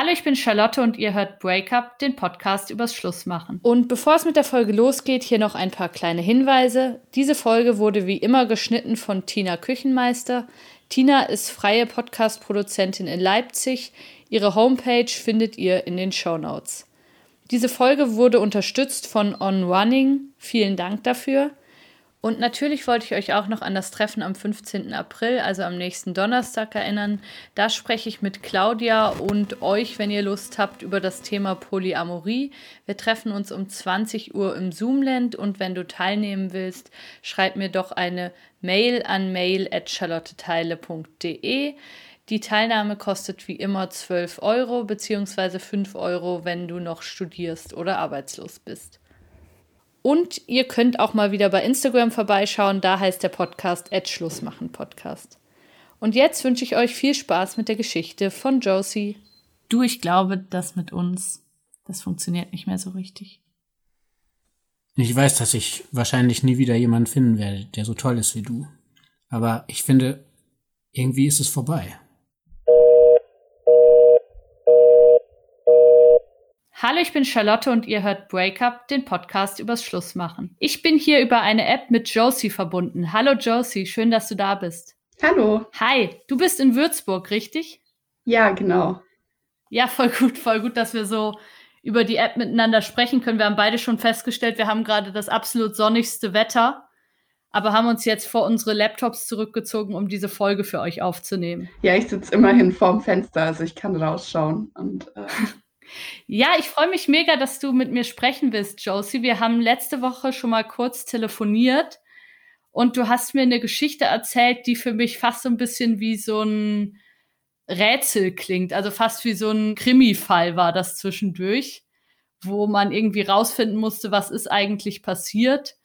Hallo, ich bin Charlotte und ihr hört Breakup, den Podcast übers Schlussmachen. Und bevor es mit der Folge losgeht, hier noch ein paar kleine Hinweise. Diese Folge wurde wie immer geschnitten von Tina Küchenmeister. Tina ist freie Podcast-Produzentin in Leipzig. Ihre Homepage findet ihr in den Show Notes. Diese Folge wurde unterstützt von On Running. Vielen Dank dafür. Und natürlich wollte ich euch auch noch an das Treffen am 15. April, also am nächsten Donnerstag, erinnern. Da spreche ich mit Claudia und euch, wenn ihr Lust habt, über das Thema Polyamorie. Wir treffen uns um 20 Uhr im Zoomland und wenn du teilnehmen willst, schreib mir doch eine Mail an mail.charlotteteile.de. Die Teilnahme kostet wie immer 12 Euro bzw. 5 Euro, wenn du noch studierst oder arbeitslos bist. Und ihr könnt auch mal wieder bei Instagram vorbeischauen. Da heißt der Podcast Schlussmachen Podcast. Und jetzt wünsche ich euch viel Spaß mit der Geschichte von Josie. Du, ich glaube, das mit uns, das funktioniert nicht mehr so richtig. Ich weiß, dass ich wahrscheinlich nie wieder jemanden finden werde, der so toll ist wie du. Aber ich finde, irgendwie ist es vorbei. Hallo, ich bin Charlotte und ihr hört Breakup, den Podcast übers Schlussmachen. Ich bin hier über eine App mit Josie verbunden. Hallo Josie, schön, dass du da bist. Hallo. Hi, du bist in Würzburg, richtig? Ja, genau. Ja, voll gut, voll gut, dass wir so über die App miteinander sprechen können. Wir haben beide schon festgestellt, wir haben gerade das absolut sonnigste Wetter, aber haben uns jetzt vor unsere Laptops zurückgezogen, um diese Folge für euch aufzunehmen. Ja, ich sitze immerhin vorm Fenster, also ich kann rausschauen und äh Ja, ich freue mich mega, dass du mit mir sprechen willst, Josie. Wir haben letzte Woche schon mal kurz telefoniert und du hast mir eine Geschichte erzählt, die für mich fast so ein bisschen wie so ein Rätsel klingt. Also fast wie so ein Krimi-Fall war das zwischendurch, wo man irgendwie rausfinden musste, was ist eigentlich passiert.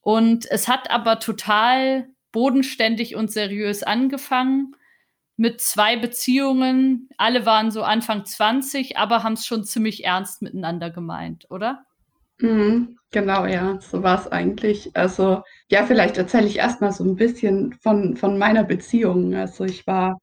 Und es hat aber total bodenständig und seriös angefangen mit zwei Beziehungen. Alle waren so Anfang 20, aber haben es schon ziemlich ernst miteinander gemeint, oder? Mhm, genau, ja, so war es eigentlich. Also, ja, vielleicht erzähle ich erstmal so ein bisschen von, von meiner Beziehung. Also, ich war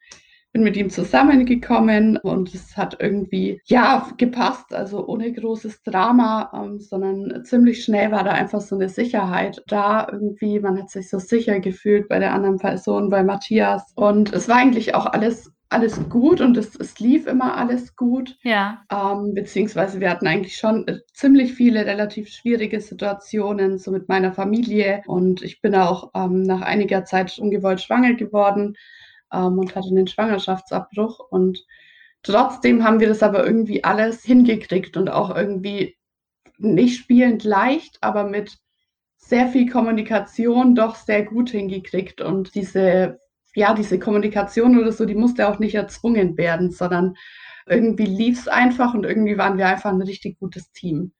bin mit ihm zusammengekommen und es hat irgendwie, ja, gepasst, also ohne großes Drama, ähm, sondern ziemlich schnell war da einfach so eine Sicherheit da irgendwie. Man hat sich so sicher gefühlt bei der anderen Person, bei Matthias. Und es war eigentlich auch alles alles gut und es, es lief immer alles gut. Ja. Ähm, beziehungsweise wir hatten eigentlich schon äh, ziemlich viele relativ schwierige Situationen, so mit meiner Familie. Und ich bin auch ähm, nach einiger Zeit ungewollt schwanger geworden ähm, und hatte einen Schwangerschaftsabbruch. Und trotzdem haben wir das aber irgendwie alles hingekriegt und auch irgendwie nicht spielend leicht, aber mit sehr viel Kommunikation doch sehr gut hingekriegt. Und diese, ja, diese Kommunikation oder so, die musste auch nicht erzwungen werden, sondern irgendwie lief es einfach und irgendwie waren wir einfach ein richtig gutes Team.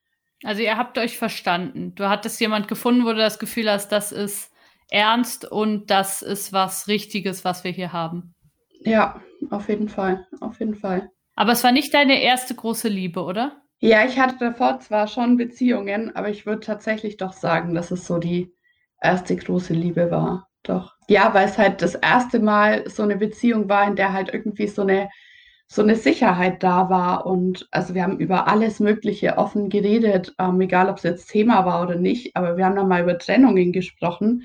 Also ihr habt euch verstanden. Du hattest jemand gefunden, wo du das Gefühl hast, das ist ernst und das ist was Richtiges, was wir hier haben. Ja, auf jeden Fall, auf jeden Fall. Aber es war nicht deine erste große Liebe, oder? Ja, ich hatte davor zwar schon Beziehungen, aber ich würde tatsächlich doch sagen, dass es so die erste große Liebe war. Doch. Ja, weil es halt das erste Mal so eine Beziehung war, in der halt irgendwie so eine so eine Sicherheit da war. Und also wir haben über alles Mögliche offen geredet, ähm, egal ob es jetzt Thema war oder nicht, aber wir haben dann mal über Trennungen gesprochen.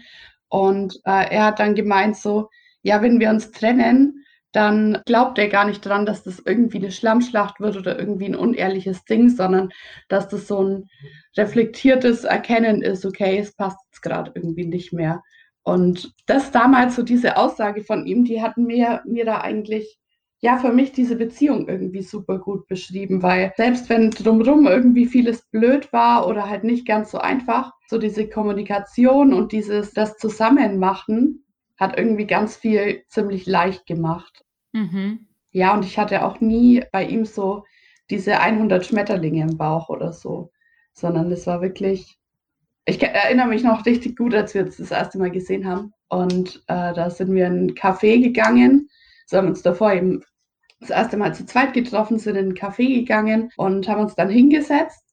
Und äh, er hat dann gemeint so, ja, wenn wir uns trennen, dann glaubt er gar nicht dran, dass das irgendwie eine Schlammschlacht wird oder irgendwie ein unehrliches Ding, sondern dass das so ein reflektiertes Erkennen ist, okay, es passt jetzt gerade irgendwie nicht mehr. Und das damals so diese Aussage von ihm, die hat mir, mir da eigentlich ja für mich diese Beziehung irgendwie super gut beschrieben, weil selbst wenn drumherum irgendwie vieles blöd war oder halt nicht ganz so einfach, so diese Kommunikation und dieses das Zusammenmachen hat irgendwie ganz viel ziemlich leicht gemacht. Mhm. Ja, und ich hatte auch nie bei ihm so diese 100 Schmetterlinge im Bauch oder so, sondern es war wirklich, ich erinnere mich noch richtig gut, als wir uns das erste Mal gesehen haben. Und äh, da sind wir in einen Café gegangen. So haben uns davor eben das erste Mal zu zweit getroffen, sind in einen Café gegangen und haben uns dann hingesetzt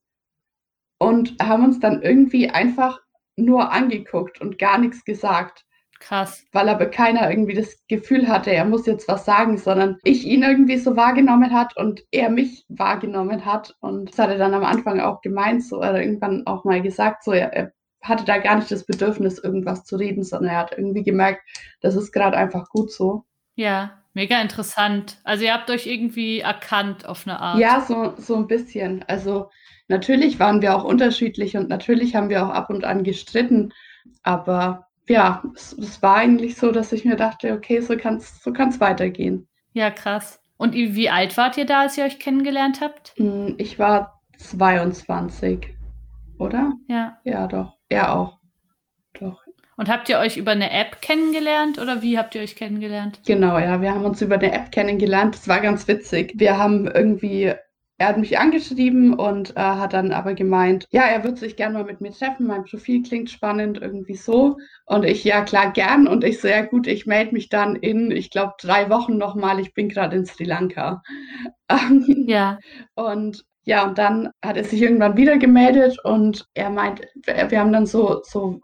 und haben uns dann irgendwie einfach nur angeguckt und gar nichts gesagt. Krass. Weil aber keiner irgendwie das Gefühl hatte, er muss jetzt was sagen, sondern ich ihn irgendwie so wahrgenommen hat und er mich wahrgenommen hat. Und das hat er dann am Anfang auch gemeint, so oder irgendwann auch mal gesagt, so er, er hatte da gar nicht das Bedürfnis, irgendwas zu reden, sondern er hat irgendwie gemerkt, das ist gerade einfach gut so. Ja, mega interessant. Also ihr habt euch irgendwie erkannt auf eine Art. Ja, so, so ein bisschen. Also natürlich waren wir auch unterschiedlich und natürlich haben wir auch ab und an gestritten, aber ja, es, es war eigentlich so, dass ich mir dachte, okay, so kann es so kann's weitergehen. Ja, krass. Und wie alt wart ihr da, als ihr euch kennengelernt habt? Hm, ich war 22, oder? Ja. Ja, doch. Er auch. Doch. Und habt ihr euch über eine App kennengelernt oder wie habt ihr euch kennengelernt? Genau, ja, wir haben uns über eine App kennengelernt. Das war ganz witzig. Wir haben irgendwie er hat mich angeschrieben und äh, hat dann aber gemeint, ja, er würde sich gerne mal mit mir treffen. Mein Profil klingt spannend, irgendwie so. Und ich, ja, klar, gern. Und ich so, ja, gut, ich melde mich dann in, ich glaube, drei Wochen nochmal. Ich bin gerade in Sri Lanka. ja. Und ja, und dann hat er sich irgendwann wieder gemeldet und er meint, wir haben dann so, so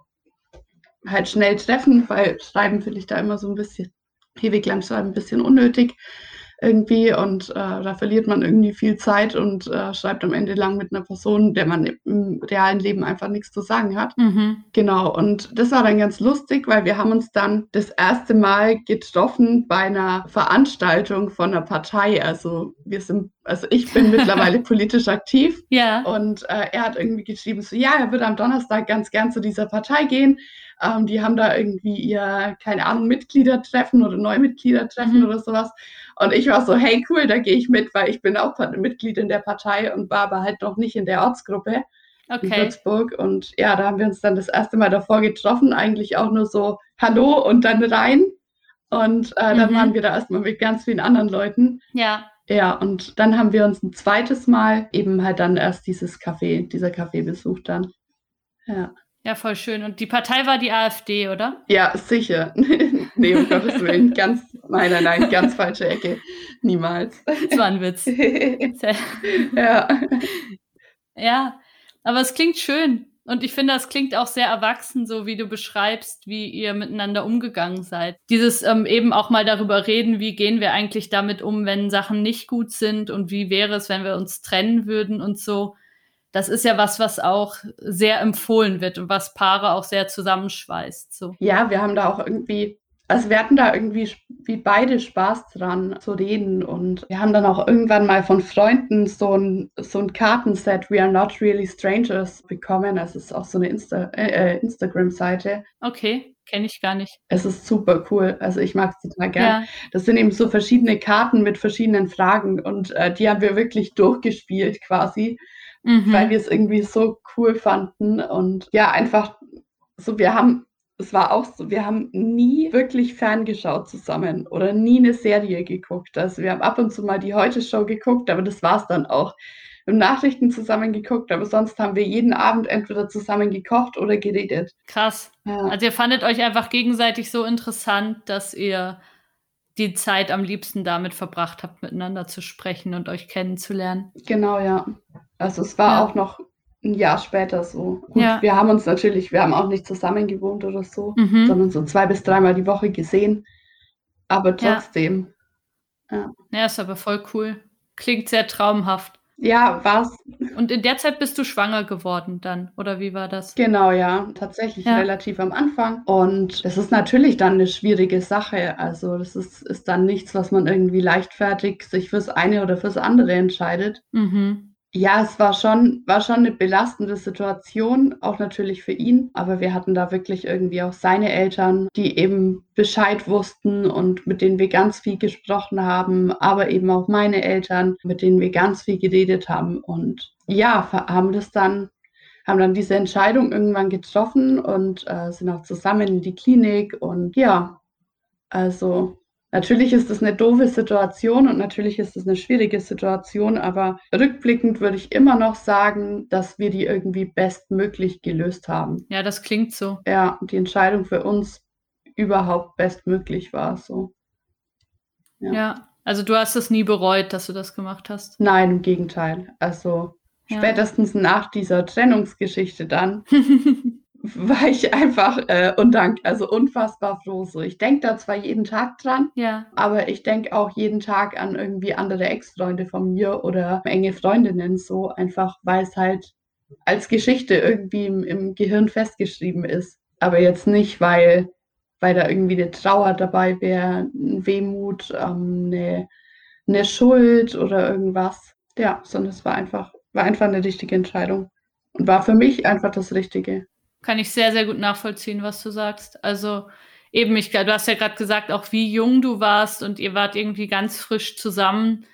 halt schnell treffen, weil schreiben finde ich da immer so ein bisschen, ewig lang schreiben, ein bisschen unnötig irgendwie und äh, da verliert man irgendwie viel Zeit und äh, schreibt am Ende lang mit einer Person, der man im realen Leben einfach nichts zu sagen hat. Mhm. Genau, und das war dann ganz lustig, weil wir haben uns dann das erste Mal getroffen bei einer Veranstaltung von einer Partei. Also wir sind, also ich bin mittlerweile politisch aktiv ja. und äh, er hat irgendwie geschrieben, so ja, er würde am Donnerstag ganz gern zu dieser Partei gehen. Ähm, die haben da irgendwie ihr, keine Ahnung, Mitgliedertreffen oder Neumitgliedertreffen mhm. oder sowas. Und ich war so, hey, cool, da gehe ich mit, weil ich bin auch Mitglied in der Partei und war aber halt noch nicht in der Ortsgruppe okay. in Würzburg. Und ja, da haben wir uns dann das erste Mal davor getroffen, eigentlich auch nur so, hallo und dann rein. Und äh, dann mhm. waren wir da erstmal mit ganz vielen anderen Leuten. Ja. Ja, und dann haben wir uns ein zweites Mal eben halt dann erst dieses Café, dieser Café besucht dann. Ja. Ja, voll schön. Und die Partei war die AfD, oder? Ja, sicher. nee, um Gottes Willen. Ganz, nein, nein, nein, ganz falsche Ecke. Niemals. Das war ein Witz. ja. Ja, aber es klingt schön. Und ich finde, das klingt auch sehr erwachsen, so wie du beschreibst, wie ihr miteinander umgegangen seid. Dieses ähm, eben auch mal darüber reden, wie gehen wir eigentlich damit um, wenn Sachen nicht gut sind und wie wäre es, wenn wir uns trennen würden und so das ist ja was, was auch sehr empfohlen wird und was Paare auch sehr zusammenschweißt. So. Ja, wir haben da auch irgendwie, also wir hatten da irgendwie wie beide Spaß dran zu reden und wir haben dann auch irgendwann mal von Freunden so ein, so ein Kartenset We Are Not Really Strangers bekommen. Das ist auch so eine Insta äh, äh Instagram-Seite. Okay. Kenne ich gar nicht. Es ist super cool. Also ich mag es total gern. Ja. Das sind eben so verschiedene Karten mit verschiedenen Fragen und äh, die haben wir wirklich durchgespielt quasi mhm. weil wir es irgendwie so cool fanden. Und ja, einfach so, wir haben, es war auch so, wir haben nie wirklich ferngeschaut zusammen oder nie eine Serie geguckt. Also wir haben ab und zu mal die Heute-Show geguckt, aber das war es dann auch. Wir haben Nachrichten zusammen geguckt, aber sonst haben wir jeden Abend entweder zusammen gekocht oder geredet. Krass. Ja. Also ihr fandet euch einfach gegenseitig so interessant, dass ihr die Zeit am liebsten damit verbracht habt, miteinander zu sprechen und euch kennenzulernen. Genau, ja. Also es war ja. auch noch ein Jahr später so. Gut, ja. wir haben uns natürlich, wir haben auch nicht zusammen gewohnt oder so, mhm. sondern so zwei bis dreimal die Woche gesehen. Aber trotzdem. Ja. ja. ja, ist aber voll cool. Klingt sehr traumhaft. Ja, war's. Und in der Zeit bist du schwanger geworden dann, oder wie war das? Genau, ja, tatsächlich ja. relativ am Anfang. Und das ist natürlich dann eine schwierige Sache. Also das ist, ist dann nichts, was man irgendwie leichtfertig sich fürs eine oder fürs andere entscheidet. Mhm. Ja, es war schon, war schon eine belastende Situation, auch natürlich für ihn. Aber wir hatten da wirklich irgendwie auch seine Eltern, die eben Bescheid wussten und mit denen wir ganz viel gesprochen haben, aber eben auch meine Eltern, mit denen wir ganz viel geredet haben. Und ja, haben das dann, haben dann diese Entscheidung irgendwann getroffen und äh, sind auch zusammen in die Klinik. Und ja, also Natürlich ist es eine doofe Situation und natürlich ist es eine schwierige Situation, aber rückblickend würde ich immer noch sagen, dass wir die irgendwie bestmöglich gelöst haben. Ja, das klingt so. Ja, die Entscheidung für uns überhaupt bestmöglich war so. Ja. ja. also du hast es nie bereut, dass du das gemacht hast. Nein, im Gegenteil. Also ja. spätestens nach dieser Trennungsgeschichte dann war ich einfach äh, undank, also unfassbar froh. So, ich denke da zwar jeden Tag dran, ja. aber ich denke auch jeden Tag an irgendwie andere Ex-Freunde von mir oder enge Freundinnen so, einfach weil es halt als Geschichte irgendwie im, im Gehirn festgeschrieben ist. Aber jetzt nicht, weil, weil da irgendwie eine Trauer dabei wäre, ein Wehmut, ähm, eine, eine Schuld oder irgendwas. Ja, sondern es war einfach, war einfach eine richtige Entscheidung. Und war für mich einfach das Richtige. Kann ich sehr, sehr gut nachvollziehen, was du sagst. Also eben, ich, du hast ja gerade gesagt, auch wie jung du warst und ihr wart irgendwie ganz frisch zusammen.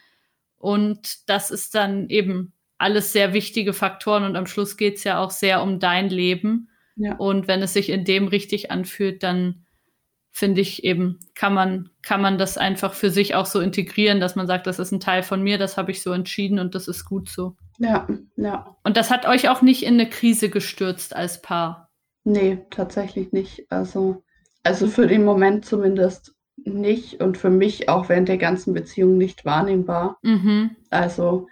Und das ist dann eben alles sehr wichtige Faktoren und am Schluss geht es ja auch sehr um dein Leben. Ja. Und wenn es sich in dem richtig anfühlt, dann finde ich eben, kann man, kann man das einfach für sich auch so integrieren, dass man sagt, das ist ein Teil von mir, das habe ich so entschieden und das ist gut so. Ja, ja. Und das hat euch auch nicht in eine Krise gestürzt als Paar? Nee, tatsächlich nicht. Also, also für den Moment zumindest nicht und für mich auch während der ganzen Beziehung nicht wahrnehmbar. Mhm. Also,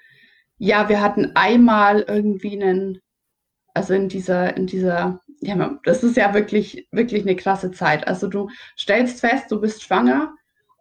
ja, wir hatten einmal irgendwie einen, also in dieser, in dieser, ja, das ist ja wirklich, wirklich eine krasse Zeit. Also du stellst fest, du bist schwanger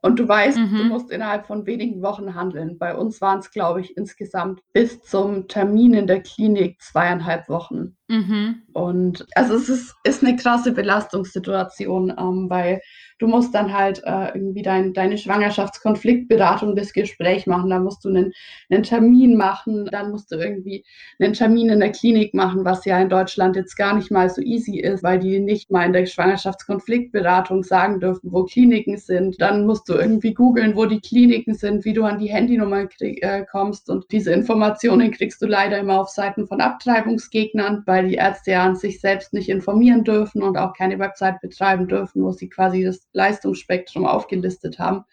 und du weißt, mhm. du musst innerhalb von wenigen Wochen handeln. Bei uns waren es, glaube ich, insgesamt bis zum Termin in der Klinik zweieinhalb Wochen. Mhm. Und also es ist, ist eine krasse Belastungssituation, ähm, weil Du musst dann halt äh, irgendwie dein, deine Schwangerschaftskonfliktberatung, das Gespräch machen. Da musst du einen, einen Termin machen. Dann musst du irgendwie einen Termin in der Klinik machen, was ja in Deutschland jetzt gar nicht mal so easy ist, weil die nicht mal in der Schwangerschaftskonfliktberatung sagen dürfen, wo Kliniken sind. Dann musst du irgendwie googeln, wo die Kliniken sind, wie du an die Handynummer krieg, äh, kommst. Und diese Informationen kriegst du leider immer auf Seiten von Abtreibungsgegnern, weil die Ärzte ja an sich selbst nicht informieren dürfen und auch keine Website betreiben dürfen, wo sie quasi das Leistungsspektrum aufgelistet haben.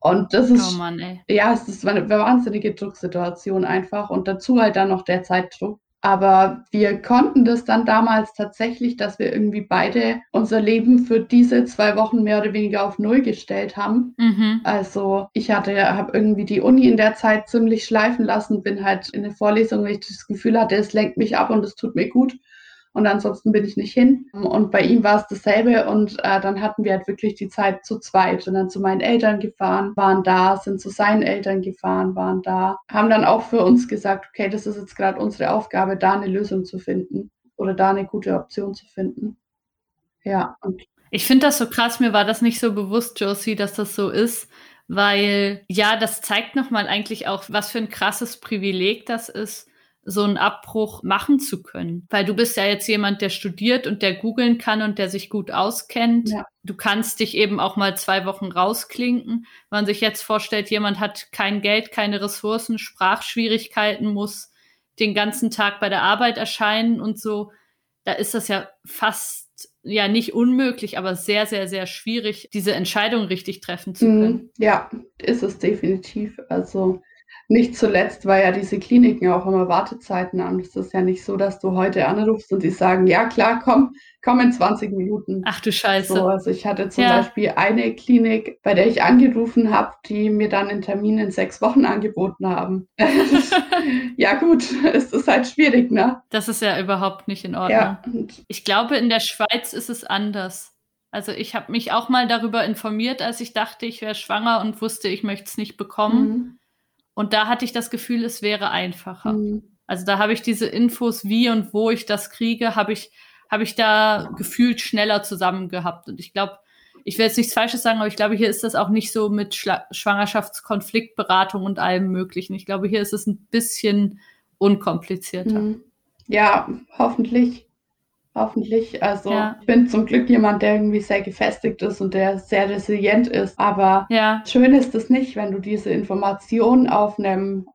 Und das ist, oh Mann, ja, es ist eine wahnsinnige Drucksituation einfach und dazu halt dann noch der Zeitdruck. Aber wir konnten das dann damals tatsächlich, dass wir irgendwie beide unser Leben für diese zwei Wochen mehr oder weniger auf Null gestellt haben. Mhm. Also ich hatte, habe irgendwie die Uni in der Zeit ziemlich schleifen lassen, bin halt in eine Vorlesung, weil ich das Gefühl hatte, es lenkt mich ab und es tut mir gut und ansonsten bin ich nicht hin. Und bei ihm war es dasselbe und äh, dann hatten wir halt wirklich die Zeit zu zweit, sind dann zu meinen Eltern gefahren, waren da, sind zu seinen Eltern gefahren, waren da, haben dann auch für uns gesagt, okay, das ist jetzt gerade unsere Aufgabe, da eine Lösung zu finden oder da eine gute Option zu finden. Ja. Und ich finde das so krass, mir war das nicht so bewusst, Josie, dass das so ist, weil ja, das zeigt nochmal eigentlich auch, was für ein krasses Privileg das ist, so einen Abbruch machen zu können. Weil du bist ja jetzt jemand, der studiert und der googeln kann und der sich gut auskennt. Ja. Du kannst dich eben auch mal zwei Wochen rausklinken. Wenn man sich jetzt vorstellt, jemand hat kein Geld, keine Ressourcen, Sprachschwierigkeiten, muss den ganzen Tag bei der Arbeit erscheinen und so, da ist das ja fast ja nicht unmöglich, aber sehr, sehr, sehr schwierig, diese Entscheidung richtig treffen zu mhm. können. Ja, ist es definitiv. Also nicht zuletzt, weil ja diese Kliniken auch immer Wartezeiten haben. Es ist ja nicht so, dass du heute anrufst und die sagen, ja klar, komm, komm in 20 Minuten. Ach du Scheiße. So, also ich hatte zum ja. Beispiel eine Klinik, bei der ich angerufen habe, die mir dann einen Termin in sechs Wochen angeboten haben. ja gut, es ist halt schwierig, ne? Das ist ja überhaupt nicht in Ordnung. Ja. Ich glaube, in der Schweiz ist es anders. Also ich habe mich auch mal darüber informiert, als ich dachte, ich wäre schwanger und wusste, ich möchte es nicht bekommen. Mhm. Und da hatte ich das Gefühl, es wäre einfacher. Mhm. Also da habe ich diese Infos, wie und wo ich das kriege, habe ich, habe ich da gefühlt schneller zusammen gehabt. Und ich glaube, ich will jetzt nichts Falsches sagen, aber ich glaube, hier ist das auch nicht so mit Schla Schwangerschaftskonfliktberatung und allem Möglichen. Ich glaube, hier ist es ein bisschen unkomplizierter. Mhm. Ja, hoffentlich. Hoffentlich. Also ja. ich bin zum Glück jemand, der irgendwie sehr gefestigt ist und der sehr resilient ist. Aber ja. schön ist es nicht, wenn du diese Informationen auf einem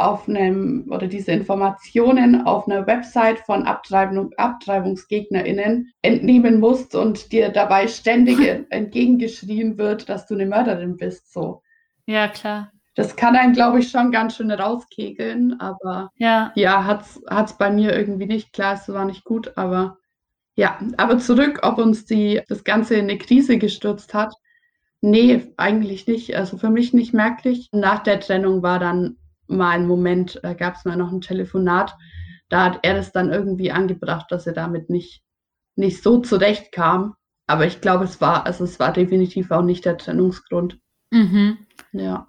auf einem oder diese Informationen auf einer Website von Abtreibung, AbtreibungsgegnerInnen entnehmen musst und dir dabei ständig entgegengeschrien wird, dass du eine Mörderin bist. So. Ja, klar. Das kann einen, glaube ich, schon ganz schön rauskegeln, aber ja, ja hat es bei mir irgendwie nicht. Klar, es war nicht gut, aber ja, aber zurück, ob uns die, das Ganze in eine Krise gestürzt hat. Nee, eigentlich nicht. Also für mich nicht merklich. Nach der Trennung war dann mal ein Moment, da gab es mal noch ein Telefonat. Da hat er das dann irgendwie angebracht, dass er damit nicht nicht so zurechtkam. Aber ich glaube, es war, also es war definitiv auch nicht der Trennungsgrund. Mhm. Ja.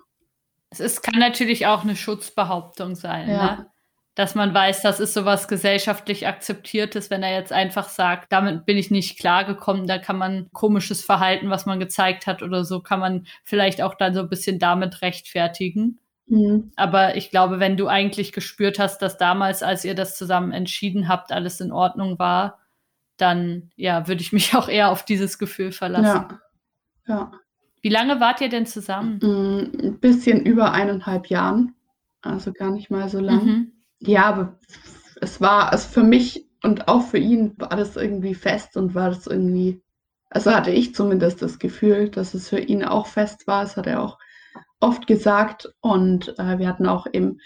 Es ist, kann natürlich auch eine Schutzbehauptung sein, Ja. ne? Dass man weiß, das ist sowas gesellschaftlich akzeptiertes, wenn er jetzt einfach sagt, damit bin ich nicht klargekommen, da kann man komisches Verhalten, was man gezeigt hat oder so, kann man vielleicht auch dann so ein bisschen damit rechtfertigen. Mhm. Aber ich glaube, wenn du eigentlich gespürt hast, dass damals, als ihr das zusammen entschieden habt, alles in Ordnung war, dann ja, würde ich mich auch eher auf dieses Gefühl verlassen. Ja. Ja. Wie lange wart ihr denn zusammen? Mm, Ein bisschen über eineinhalb Jahren. Also gar nicht mal so lang. Mhm. Ja, es war, also für mich und auch für ihn war das irgendwie fest und war das irgendwie, also hatte ich zumindest das Gefühl, dass es für ihn auch fest war. Das hat er auch oft gesagt. Und äh, wir hatten auch eben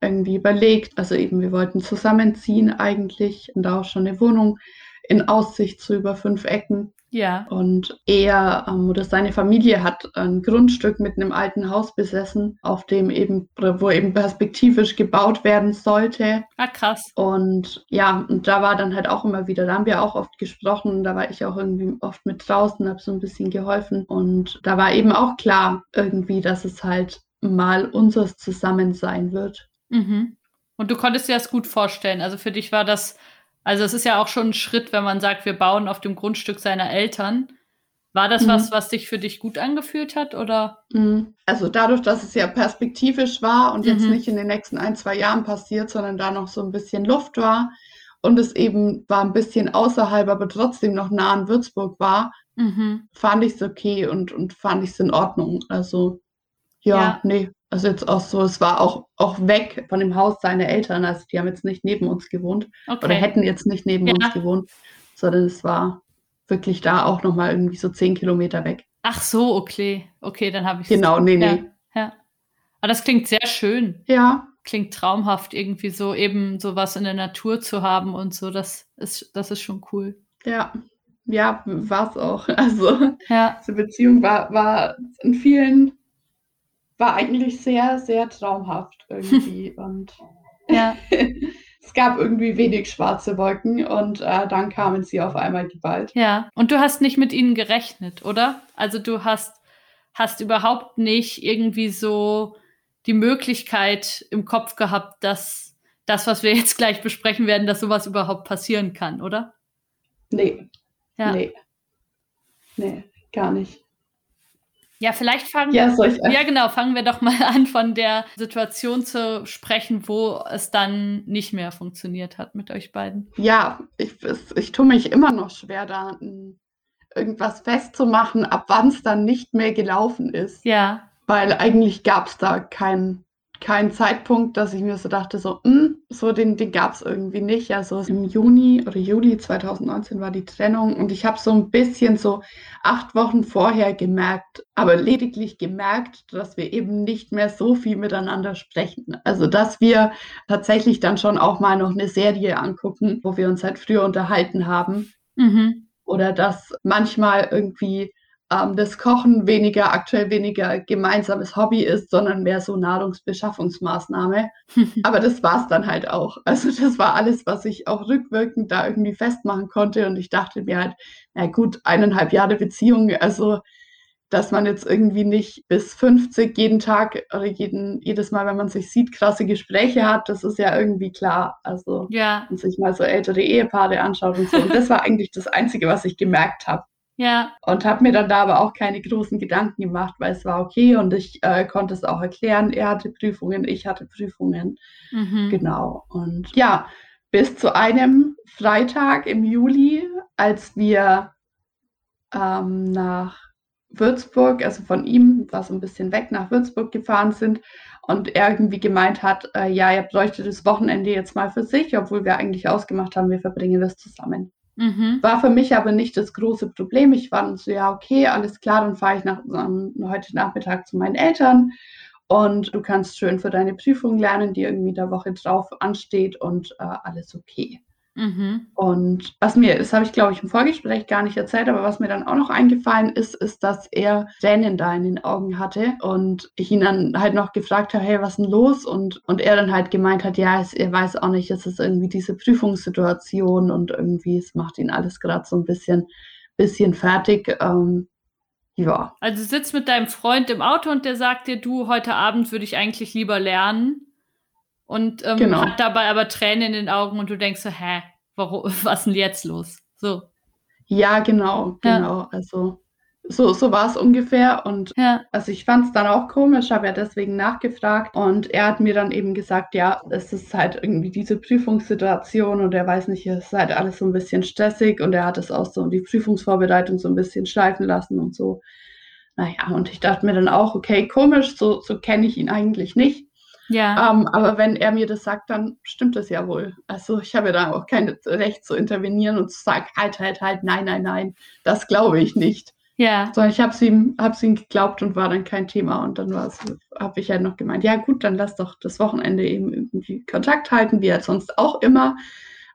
irgendwie überlegt, also eben wir wollten zusammenziehen eigentlich und da auch schon eine Wohnung in Aussicht zu über fünf Ecken. Ja. Und er ähm, oder seine Familie hat ein Grundstück mit einem alten Haus besessen, auf dem eben, wo eben perspektivisch gebaut werden sollte. Ah, krass. Und ja, und da war dann halt auch immer wieder, da haben wir auch oft gesprochen, da war ich auch irgendwie oft mit draußen, habe so ein bisschen geholfen. Und da war eben auch klar irgendwie, dass es halt mal unseres zusammen sein wird. Mhm. Und du konntest dir das gut vorstellen. Also für dich war das, also es ist ja auch schon ein Schritt, wenn man sagt, wir bauen auf dem Grundstück seiner Eltern. War das Mhm. was, was dich für dich gut angefühlt hat oder? Mhm. Also dadurch, dass es ja perspektivisch war und jetzt Mhm. nicht in den nächsten ein, zwei Jahren passiert, sondern da noch so ein bisschen Luft war und es eben war ein bisschen außerhalb, aber trotzdem noch nah an Würzburg war, Mhm. fand ich es okay und, und fand ich es in Ordnung. Also ja, Ja. nee, also jetzt auch so, es war auch, auch weg von dem Haus seiner Eltern, also die haben jetzt nicht neben uns gewohnt oder Okay. hätten jetzt nicht neben Ja. uns gewohnt, sondern es war wirklich da auch nochmal irgendwie so zehn Kilometer weg. Ach so, okay. Okay, dann habe ich Genau, nee, Ja, nee. ja. Aber das klingt sehr schön. Ja, Klingt traumhaft, irgendwie so eben sowas in der Natur zu haben und so. Das ist, das ist schon cool. Ja, ja, war es auch. Also, Ja, diese Beziehung war, war in vielen, war eigentlich sehr, sehr traumhaft irgendwie. und ja. es gab irgendwie wenig schwarze Wolken und äh, dann kamen sie auf einmal geballt. Ja, und du hast nicht mit ihnen gerechnet, oder? Also du hast, hast überhaupt nicht irgendwie so die Möglichkeit im Kopf gehabt, dass das, was wir jetzt gleich besprechen werden, dass sowas überhaupt passieren kann, oder? Nee, Ja. nee. Nee, gar nicht. Ja, vielleicht fangen Ja, ich Ja, genau. Fangen wir doch mal an, von der Situation zu sprechen, wo es dann nicht mehr funktioniert hat mit euch beiden. Ja, ich, es, ich tue mich immer noch schwer, da n- irgendwas festzumachen, ab wann es dann nicht mehr gelaufen ist. Ja, Weil eigentlich gab es da keinen keinen Zeitpunkt, dass ich mir so dachte, so, hm, so den, den gab es irgendwie nicht. Also im Juni oder Juli 2019 war die Trennung und ich habe so ein bisschen so acht Wochen vorher gemerkt, aber lediglich gemerkt, dass wir eben nicht mehr so viel miteinander sprechen. Also dass wir tatsächlich dann schon auch mal noch eine Serie angucken, wo wir uns halt früher unterhalten haben mhm. oder dass manchmal irgendwie ähm, das Kochen weniger, aktuell weniger gemeinsames Hobby ist, sondern mehr so Nahrungsbeschaffungsmaßnahme. Aber das war es dann halt auch. Also das war alles, was ich auch rückwirkend da irgendwie festmachen konnte. Und ich dachte mir halt, na gut, eineinhalb Jahre Beziehung, also dass man jetzt irgendwie nicht bis 50 jeden Tag oder jeden, jedes Mal, wenn man sich sieht, krasse Gespräche hat, das ist ja irgendwie klar. Also ja, und sich mal so ältere Ehepaare anschaut und so. Und das war eigentlich das Einzige, was ich gemerkt habe. Ja, Und habe mir dann da aber auch keine großen Gedanken gemacht, weil es war okay und ich äh, konnte es auch erklären. Er hatte Prüfungen, ich hatte Prüfungen. mhm. Genau. Und ja, bis zu einem Freitag im Juli, als wir ähm, nach Würzburg, also von ihm, war so ein bisschen weg, nach Würzburg gefahren sind und er irgendwie gemeint hat, äh, ja, er bräuchte das Wochenende jetzt mal für sich, obwohl wir eigentlich ausgemacht haben, wir verbringen das zusammen. Mhm. War für mich aber nicht das große Problem. Ich war dann so, ja, okay, alles klar, dann fahre ich nach, ähm, heute Nachmittag zu meinen Eltern und du kannst schön für deine Prüfung lernen, die irgendwie der Woche drauf ansteht und äh, alles okay. Mhm. Und was mir, das habe ich glaube ich im Vorgespräch gar nicht erzählt, aber was mir dann auch noch eingefallen ist, ist, dass er Tränen da in den Augen hatte und ich ihn dann halt noch gefragt habe, hey, was ist denn los? Und, und er dann halt gemeint hat, ja, es, er weiß auch nicht, es ist irgendwie diese Prüfungssituation und irgendwie, es macht ihn alles gerade so ein bisschen, bisschen fertig. Ähm, ja. Also du sitzt mit deinem Freund im Auto und der sagt dir, du, heute Abend würde ich eigentlich lieber lernen und ähm, genau. hat dabei aber Tränen in den Augen und du denkst so, hä, warum, was ist denn jetzt los? So. Ja, genau, genau. Ja. Also so, so war es ungefähr. Und ja. also ich fand es dann auch komisch, habe ja deswegen nachgefragt. Und er hat mir dann eben gesagt, ja, es ist halt irgendwie diese Prüfungssituation und er weiß nicht, es ist halt alles so ein bisschen stressig und er hat es auch so die Prüfungsvorbereitung so ein bisschen schleifen lassen und so. Naja, und ich dachte mir dann auch, okay, komisch, so, so kenne ich ihn eigentlich nicht. Ja. Ähm, aber wenn er mir das sagt, dann stimmt das ja wohl. Also ich habe ja da auch kein Recht zu intervenieren und zu sagen, halt, halt, halt, nein, nein, nein, das glaube ich nicht. Ja. Sondern ich habe es ihm, hab's ihm geglaubt und war dann kein Thema. Und dann habe ich halt noch gemeint, ja gut, dann lass doch das Wochenende eben irgendwie Kontakt halten, wie halt sonst auch immer.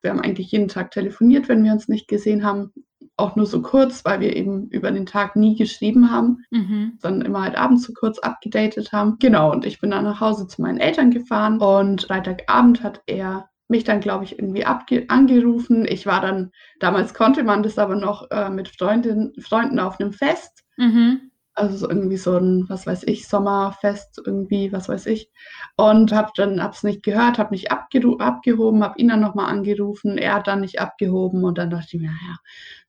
Wir haben eigentlich jeden Tag telefoniert, wenn wir uns nicht gesehen haben auch nur so kurz, weil wir eben über den Tag nie geschrieben haben, mhm. sondern immer halt abends so kurz abgedatet haben. Genau, und ich bin dann nach Hause zu meinen Eltern gefahren und Freitagabend hat er mich dann, glaube ich, irgendwie angerufen. Ich war dann, damals konnte man das aber noch äh, mit Freundin, Freunden auf einem Fest. Mhm. Also so irgendwie so ein, was weiß ich, Sommerfest irgendwie, was weiß ich. Und habe dann, hab's nicht gehört, habe nicht abgehoben, habe ihn dann nochmal angerufen. Er hat dann nicht abgehoben und dann dachte ich mir, ja,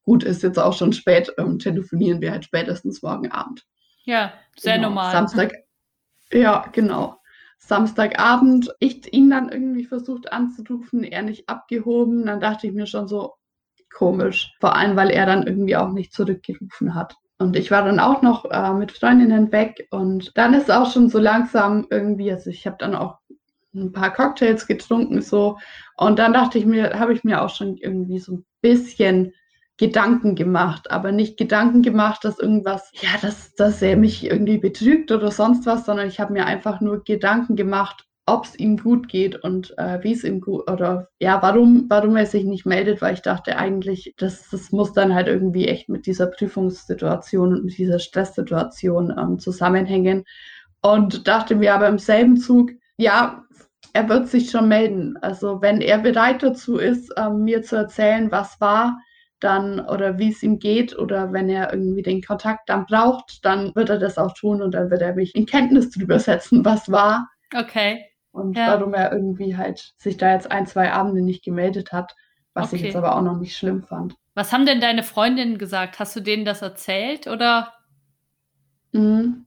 gut, ist jetzt auch schon spät, ähm, telefonieren wir halt spätestens morgen Abend. Ja, sehr genau. normal. Samstag, ja, genau. Samstagabend, ich ihn dann irgendwie versucht anzurufen, er nicht abgehoben. Dann dachte ich mir schon so, komisch. Vor allem, weil er dann irgendwie auch nicht zurückgerufen hat. Und ich war dann auch noch äh, mit Freundinnen weg und dann ist auch schon so langsam irgendwie, also ich habe dann auch ein paar Cocktails getrunken so und dann dachte ich mir, habe ich mir auch schon irgendwie so ein bisschen Gedanken gemacht, aber nicht Gedanken gemacht, dass irgendwas, ja, dass, dass er mich irgendwie betrügt oder sonst was, sondern ich habe mir einfach nur Gedanken gemacht, ob es ihm gut geht und äh, wie es ihm gut oder ja, warum, warum er sich nicht meldet, weil ich dachte eigentlich, das, das muss dann halt irgendwie echt mit dieser Prüfungssituation und mit dieser Stresssituation ähm, zusammenhängen. Und dachte mir aber im selben Zug, ja, er wird sich schon melden. Also wenn er bereit dazu ist, ähm, mir zu erzählen, was war, dann oder wie es ihm geht oder wenn er irgendwie den Kontakt dann braucht, dann wird er das auch tun und dann wird er mich in Kenntnis drüber setzen, was war. Okay. Und ja. warum er irgendwie halt sich da jetzt ein, zwei Abende nicht gemeldet hat, was okay. ich jetzt aber auch noch nicht schlimm fand. Was haben denn deine Freundinnen gesagt? Hast du denen das erzählt oder? Mhm.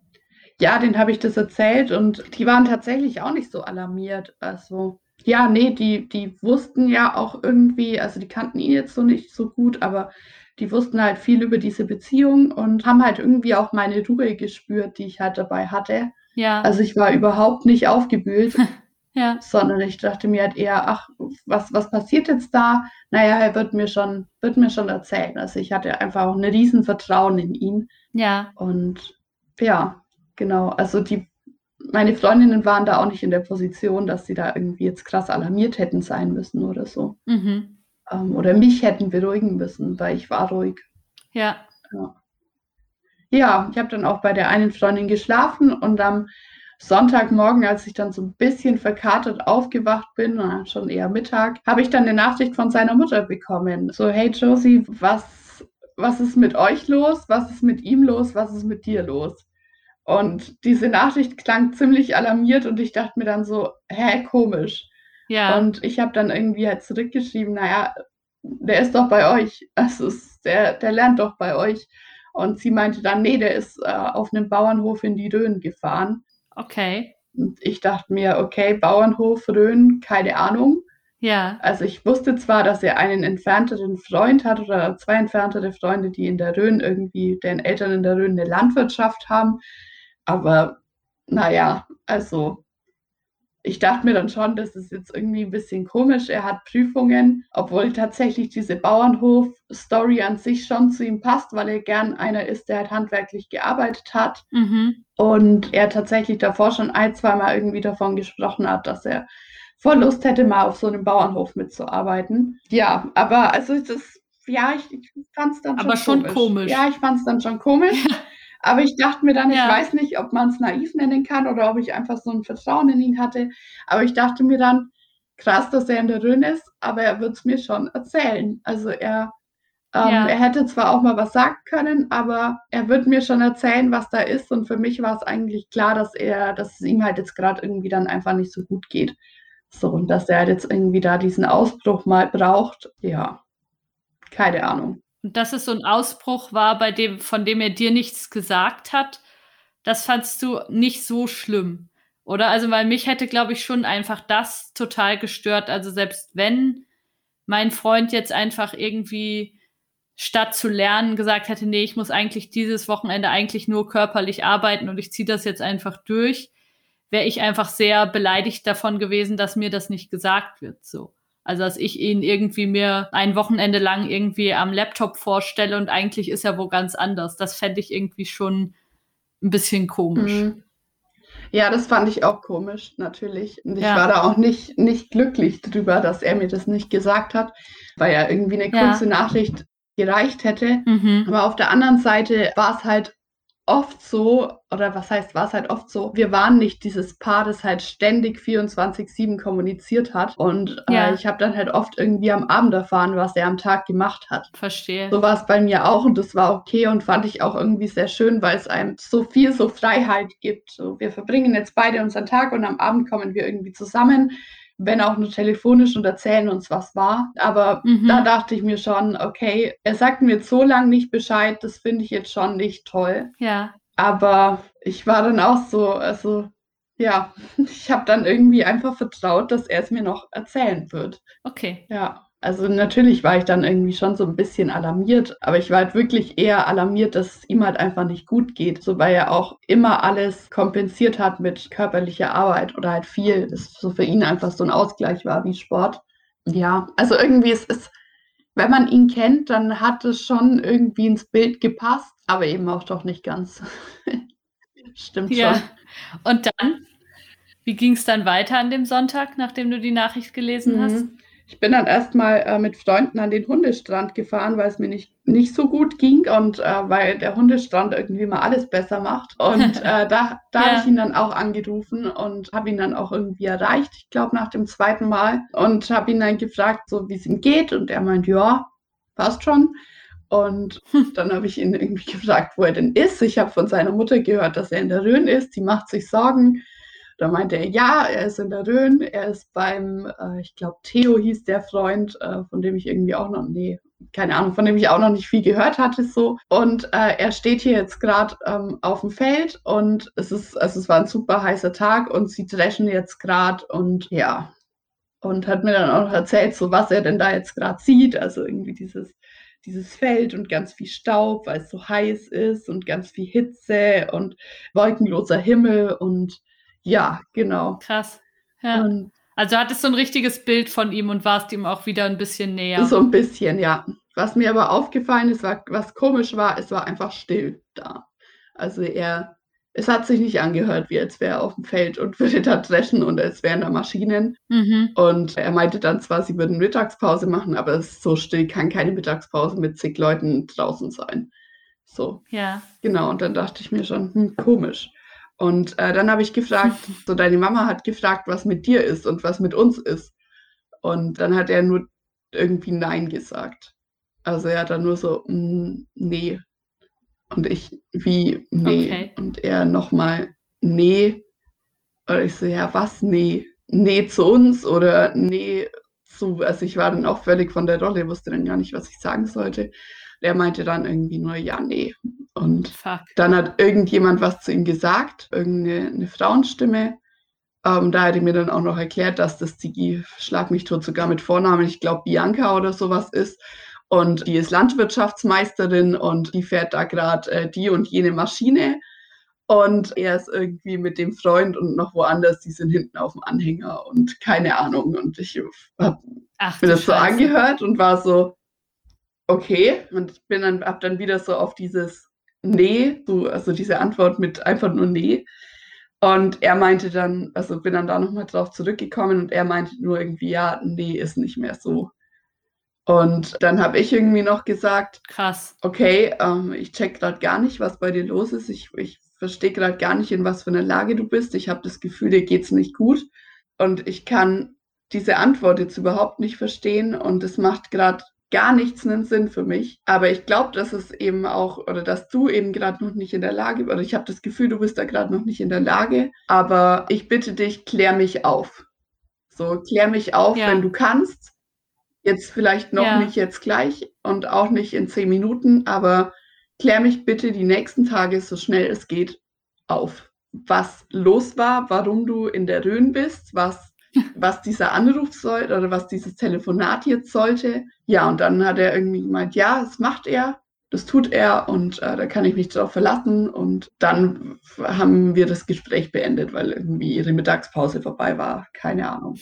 Ja, denen habe ich das erzählt und die waren tatsächlich auch nicht so alarmiert. Also ja, nee, die, die wussten ja auch irgendwie, also die kannten ihn jetzt so nicht so gut, aber die wussten halt viel über diese Beziehung und haben halt irgendwie auch meine Ruhe gespürt, die ich halt dabei hatte. Ja. Also ich war überhaupt nicht aufgebühlt, ja. sondern ich dachte mir halt eher, ach, was, was passiert jetzt da? Naja, er wird mir schon, wird mir schon erzählen. Also ich hatte einfach auch ein Riesenvertrauen in ihn. Ja. Und ja, genau. Also die meine Freundinnen waren da auch nicht in der Position, dass sie da irgendwie jetzt krass alarmiert hätten sein müssen oder so. Mhm. Ähm, oder mich hätten beruhigen müssen, weil ich war ruhig. Ja. Ja, ja ich habe dann auch bei der einen Freundin geschlafen und am Sonntagmorgen, als ich dann so ein bisschen verkatert aufgewacht bin, schon eher Mittag, habe ich dann eine Nachricht von seiner Mutter bekommen. So, hey Josie, was, was ist mit euch los? Was ist mit ihm los? Was ist mit dir los? Und diese Nachricht klang ziemlich alarmiert und ich dachte mir dann so, hä, komisch. Ja. Und ich habe dann irgendwie halt zurückgeschrieben, naja, der ist doch bei euch. Also der, der lernt doch bei euch. Und sie meinte dann, nee, der ist äh, auf einem Bauernhof in die Rhön gefahren. Okay. Und ich dachte mir, okay, Bauernhof, Rhön, keine Ahnung. Ja. Also ich wusste zwar, dass er einen entfernteren Freund hat oder zwei entferntere Freunde, die in der Rhön irgendwie, deren Eltern in der Rhön eine Landwirtschaft haben. Aber naja, also ich dachte mir dann schon, das ist jetzt irgendwie ein bisschen komisch. Er hat Prüfungen, obwohl tatsächlich diese Bauernhof-Story an sich schon zu ihm passt, weil er gern einer ist, der halt handwerklich gearbeitet hat. Mhm. Und er tatsächlich davor schon ein, zweimal irgendwie davon gesprochen hat, dass er voll Lust hätte, mal auf so einem Bauernhof mitzuarbeiten. Ja, aber also das, ja, ich, ich fand es dann aber schon komisch. komisch. Ja, ich fand es dann schon komisch. Aber ich dachte mir dann, ja. ich weiß nicht, ob man es naiv nennen kann oder ob ich einfach so ein Vertrauen in ihn hatte. Aber ich dachte mir dann, krass, dass er in der Rhön ist, aber er wird es mir schon erzählen. Also er, ähm, ja. er hätte zwar auch mal was sagen können, aber er wird mir schon erzählen, was da ist. Und für mich war es eigentlich klar, dass er, dass es ihm halt jetzt gerade irgendwie dann einfach nicht so gut geht. So, und dass er halt jetzt irgendwie da diesen Ausbruch mal braucht, ja, keine Ahnung. Und dass es so ein Ausbruch war, bei dem, von dem er dir nichts gesagt hat, das fandst du nicht so schlimm. Oder? Also, weil mich hätte, glaube ich, schon einfach das total gestört. Also, selbst wenn mein Freund jetzt einfach irgendwie statt zu lernen gesagt hätte, nee, ich muss eigentlich dieses Wochenende eigentlich nur körperlich arbeiten und ich ziehe das jetzt einfach durch, wäre ich einfach sehr beleidigt davon gewesen, dass mir das nicht gesagt wird, so. Also, dass ich ihn irgendwie mir ein Wochenende lang irgendwie am Laptop vorstelle und eigentlich ist er wo ganz anders. Das fände ich irgendwie schon ein bisschen komisch. Mhm. Ja, das fand ich auch komisch, natürlich. Und ich ja. war da auch nicht, nicht glücklich drüber, dass er mir das nicht gesagt hat, weil ja irgendwie eine kurze ja. Nachricht gereicht hätte. Mhm. Aber auf der anderen Seite war es halt oft so, oder was heißt, war es halt oft so, wir waren nicht dieses Paar, das halt ständig 24-7 kommuniziert hat. Und äh, ja. äh, ich habe dann halt oft irgendwie am Abend erfahren, was er am Tag gemacht hat. Verstehe. So war es bei mir auch und das war okay und fand ich auch irgendwie sehr schön, weil es einem so viel so Freiheit gibt. So, wir verbringen jetzt beide unseren Tag und am Abend kommen wir irgendwie zusammen wenn auch nur telefonisch und erzählen uns, was war. Aber mhm. da dachte ich mir schon, okay, er sagt mir jetzt so lange nicht Bescheid, das finde ich jetzt schon nicht toll. Ja. Aber ich war dann auch so, also ja, ich habe dann irgendwie einfach vertraut, dass er es mir noch erzählen wird. Okay. Ja. Also natürlich war ich dann irgendwie schon so ein bisschen alarmiert, aber ich war halt wirklich eher alarmiert, dass es ihm halt einfach nicht gut geht, so weil er auch immer alles kompensiert hat mit körperlicher Arbeit oder halt viel, das so für ihn einfach so ein Ausgleich war wie Sport. Ja, also irgendwie ist es, wenn man ihn kennt, dann hat es schon irgendwie ins Bild gepasst, aber eben auch doch nicht ganz. Stimmt ja. schon. Und dann, wie ging es dann weiter an dem Sonntag, nachdem du die Nachricht gelesen mhm. hast? Ich bin dann erstmal äh, mit Freunden an den Hundestrand gefahren, weil es mir nicht, nicht so gut ging und äh, weil der Hundestrand irgendwie mal alles besser macht. Und äh, da, da ja. habe ich ihn dann auch angerufen und habe ihn dann auch irgendwie erreicht, ich glaube nach dem zweiten Mal. Und habe ihn dann gefragt, so wie es ihm geht. Und er meint, ja, passt schon. Und dann habe ich ihn irgendwie gefragt, wo er denn ist. Ich habe von seiner Mutter gehört, dass er in der Rhön ist. Die macht sich Sorgen. Da meinte er, ja, er ist in der Rhön, er ist beim, äh, ich glaube, Theo hieß der Freund, äh, von dem ich irgendwie auch noch, nee, keine Ahnung, von dem ich auch noch nicht viel gehört hatte, so. Und äh, er steht hier jetzt gerade ähm, auf dem Feld und es ist, also es war ein super heißer Tag und sie dreschen jetzt gerade und ja. Und hat mir dann auch noch erzählt, so was er denn da jetzt gerade sieht, also irgendwie dieses dieses Feld und ganz viel Staub, weil es so heiß ist und ganz viel Hitze und wolkenloser Himmel und ja, genau. Krass. Ja. Und also hattest du ein richtiges Bild von ihm und warst ihm auch wieder ein bisschen näher. So ein bisschen, ja. Was mir aber aufgefallen ist, war, was komisch war, es war einfach still da. Also er, es hat sich nicht angehört, wie als wäre er auf dem Feld und würde da dreschen und es wären da Maschinen. Mhm. Und er meinte dann zwar, sie würden Mittagspause machen, aber es ist so still, kann keine Mittagspause mit zig Leuten draußen sein. So. Ja. Genau, und dann dachte ich mir schon, hm, komisch. Und äh, dann habe ich gefragt, so deine Mama hat gefragt, was mit dir ist und was mit uns ist. Und dann hat er nur irgendwie Nein gesagt. Also er hat dann nur so, mm, nee. Und ich, wie, nee. Okay. Und er nochmal, nee. Und ich so, ja, was, nee? Nee zu uns oder nee zu, also ich war dann auch völlig von der Rolle, wusste dann gar nicht, was ich sagen sollte. Der meinte dann irgendwie nur, ja, nee. Und Fuck. dann hat irgendjemand was zu ihm gesagt, irgendeine Frauenstimme. Ähm, da hat er mir dann auch noch erklärt, dass das die, schlag mich tot, sogar mit Vornamen, ich glaube Bianca oder sowas ist. Und die ist Landwirtschaftsmeisterin und die fährt da gerade äh, die und jene Maschine. Und er ist irgendwie mit dem Freund und noch woanders, die sind hinten auf dem Anhänger und keine Ahnung. Und ich habe mir das so angehört und war so, okay. Und bin dann, hab dann wieder so auf dieses Nee, so, also diese Antwort mit einfach nur Nee. Und er meinte dann, also bin dann da nochmal drauf zurückgekommen und er meinte nur irgendwie, ja, nee, ist nicht mehr so. Und dann habe ich irgendwie noch gesagt, krass. Okay, ähm, ich check gerade gar nicht, was bei dir los ist. Ich, ich verstehe gerade gar nicht, in was für einer Lage du bist. Ich habe das Gefühl, dir geht's nicht gut. Und ich kann diese Antwort jetzt überhaupt nicht verstehen. Und es macht gerade gar nichts einen Sinn für mich. Aber ich glaube, dass es eben auch, oder dass du eben gerade noch nicht in der Lage, oder ich habe das Gefühl, du bist da gerade noch nicht in der Lage. Aber ich bitte dich, klär mich auf. So, klär mich auf, ja. wenn du kannst. Jetzt vielleicht noch ja. nicht jetzt gleich und auch nicht in zehn Minuten, aber klär mich bitte die nächsten Tage so schnell es geht auf. Was los war, warum du in der Rhön bist, was was dieser Anruf sollte oder was dieses Telefonat jetzt sollte. Ja, und dann hat er irgendwie gemeint, ja, das macht er, das tut er und äh, da kann ich mich drauf verlassen. Und dann haben wir das Gespräch beendet, weil irgendwie ihre Mittagspause vorbei war. Keine Ahnung.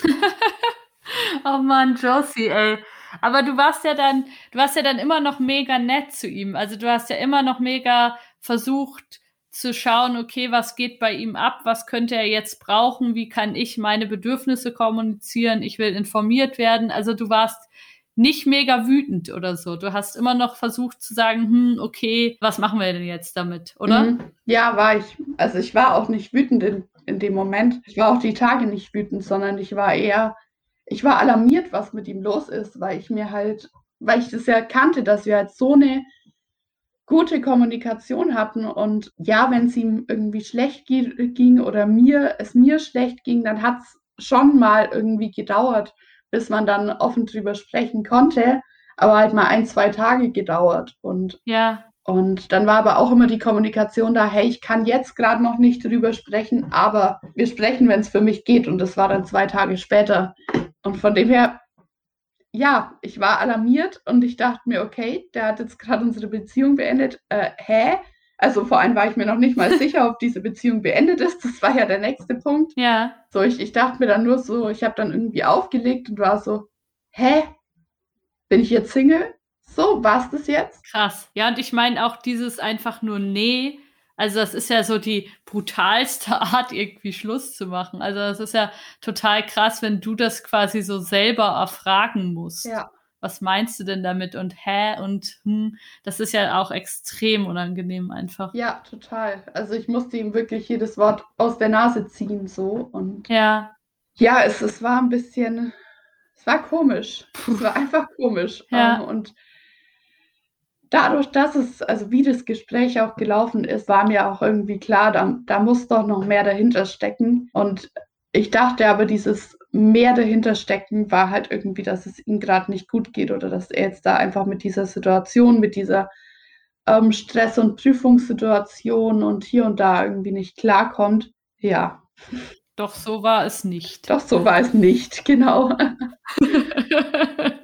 oh Mann, Josie, ey. Aber du warst ja dann, du warst ja dann immer noch mega nett zu ihm. Also du hast ja immer noch mega versucht, zu schauen, okay, was geht bei ihm ab, was könnte er jetzt brauchen, wie kann ich meine Bedürfnisse kommunizieren, ich will informiert werden. Also du warst nicht mega wütend oder so. Du hast immer noch versucht zu sagen, hm, okay, was machen wir denn jetzt damit, oder? Mhm. Ja, war ich. Also ich war auch nicht wütend in, in dem Moment. Ich war auch die Tage nicht wütend, sondern ich war eher, ich war alarmiert, was mit ihm los ist, weil ich mir halt, weil ich das ja kannte, dass wir halt so eine gute Kommunikation hatten. Und ja, wenn es ihm irgendwie schlecht ging oder mir, es mir schlecht ging, dann hat es schon mal irgendwie gedauert, bis man dann offen drüber sprechen konnte. Aber halt mal ein, zwei Tage gedauert. Und ja. Und dann war aber auch immer die Kommunikation da, hey, ich kann jetzt gerade noch nicht drüber sprechen, aber wir sprechen, wenn es für mich geht. Und das war dann zwei Tage später. Und von dem her ja, ich war alarmiert und ich dachte mir, okay, der hat jetzt gerade unsere Beziehung beendet. Äh, hä? Also vor allem war ich mir noch nicht mal sicher, ob diese Beziehung beendet ist. Das war ja der nächste Punkt. Ja. So, ich, ich dachte mir dann nur so, ich habe dann irgendwie aufgelegt und war so, hä? Bin ich jetzt Single? So, war's das jetzt? Krass. Ja, und ich meine auch dieses einfach nur nee also das ist ja so die brutalste Art, irgendwie Schluss zu machen. Also das ist ja total krass, wenn du das quasi so selber erfragen musst. Ja. Was meinst du denn damit? Und hä? Und hm, das ist ja auch extrem unangenehm einfach. Ja, total. Also ich musste ihm wirklich jedes Wort aus der Nase ziehen so. Und ja. Ja, es, es war ein bisschen, es war komisch. Es war einfach komisch. Ja. Um, und dadurch, dass es, also wie das Gespräch auch gelaufen ist, war mir auch irgendwie klar, da, da muss doch noch mehr dahinter stecken. Und ich dachte aber, dieses mehr dahinter stecken war halt irgendwie, dass es ihm gerade nicht gut geht oder dass er jetzt da einfach mit dieser Situation, mit dieser ähm, Stress- und Prüfungssituation und hier und da irgendwie nicht klarkommt. Ja. Doch so war es nicht. Doch so war es nicht, genau.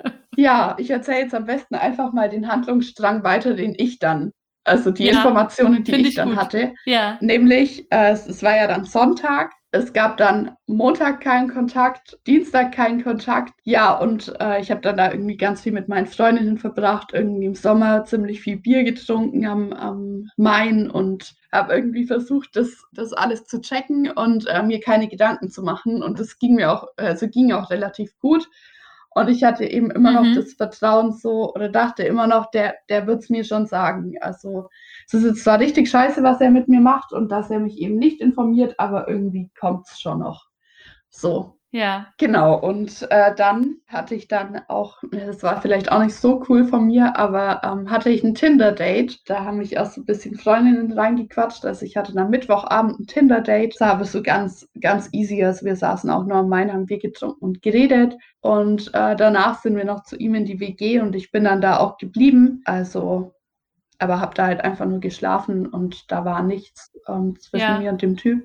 Ja, ich erzähle jetzt am besten einfach mal den Handlungsstrang weiter, den ich dann, also die ja, Informationen, die ich, ich, dann gut. hatte. Ja. Nämlich, äh, es, es war ja dann Sonntag. Es gab dann Montag keinen Kontakt, Dienstag keinen Kontakt. Ja, und äh, ich habe dann da irgendwie ganz viel mit meinen Freundinnen verbracht, irgendwie im Sommer ziemlich viel Bier getrunken am, am Main und habe irgendwie versucht, das, das alles zu checken und äh, mir keine Gedanken zu machen. Und das ging mir auch, also ging auch relativ gut. Und ich hatte eben immer noch mhm. das Vertrauen so oder dachte immer noch, der, der wird es mir schon sagen. Also es ist jetzt zwar richtig scheiße, was er mit mir macht und dass er mich eben nicht informiert, aber irgendwie kommt es schon noch. So. Ja. Genau, und äh, dann hatte ich dann auch, das war vielleicht auch nicht so cool von mir, aber ähm, hatte ich ein Tinder-Date. Da haben mich auch so ein bisschen Freundinnen reingequatscht. Also ich hatte dann Mittwochabend ein Tinder-Date. Das war so ganz, ganz easy. Also wir saßen auch nur am Main, haben Bier getrunken und geredet. Und äh, danach sind wir noch zu ihm in die WG und ich bin dann da auch geblieben. Also, aber habe da halt einfach nur geschlafen und da war nichts ähm, zwischen ja. mir und dem Typ.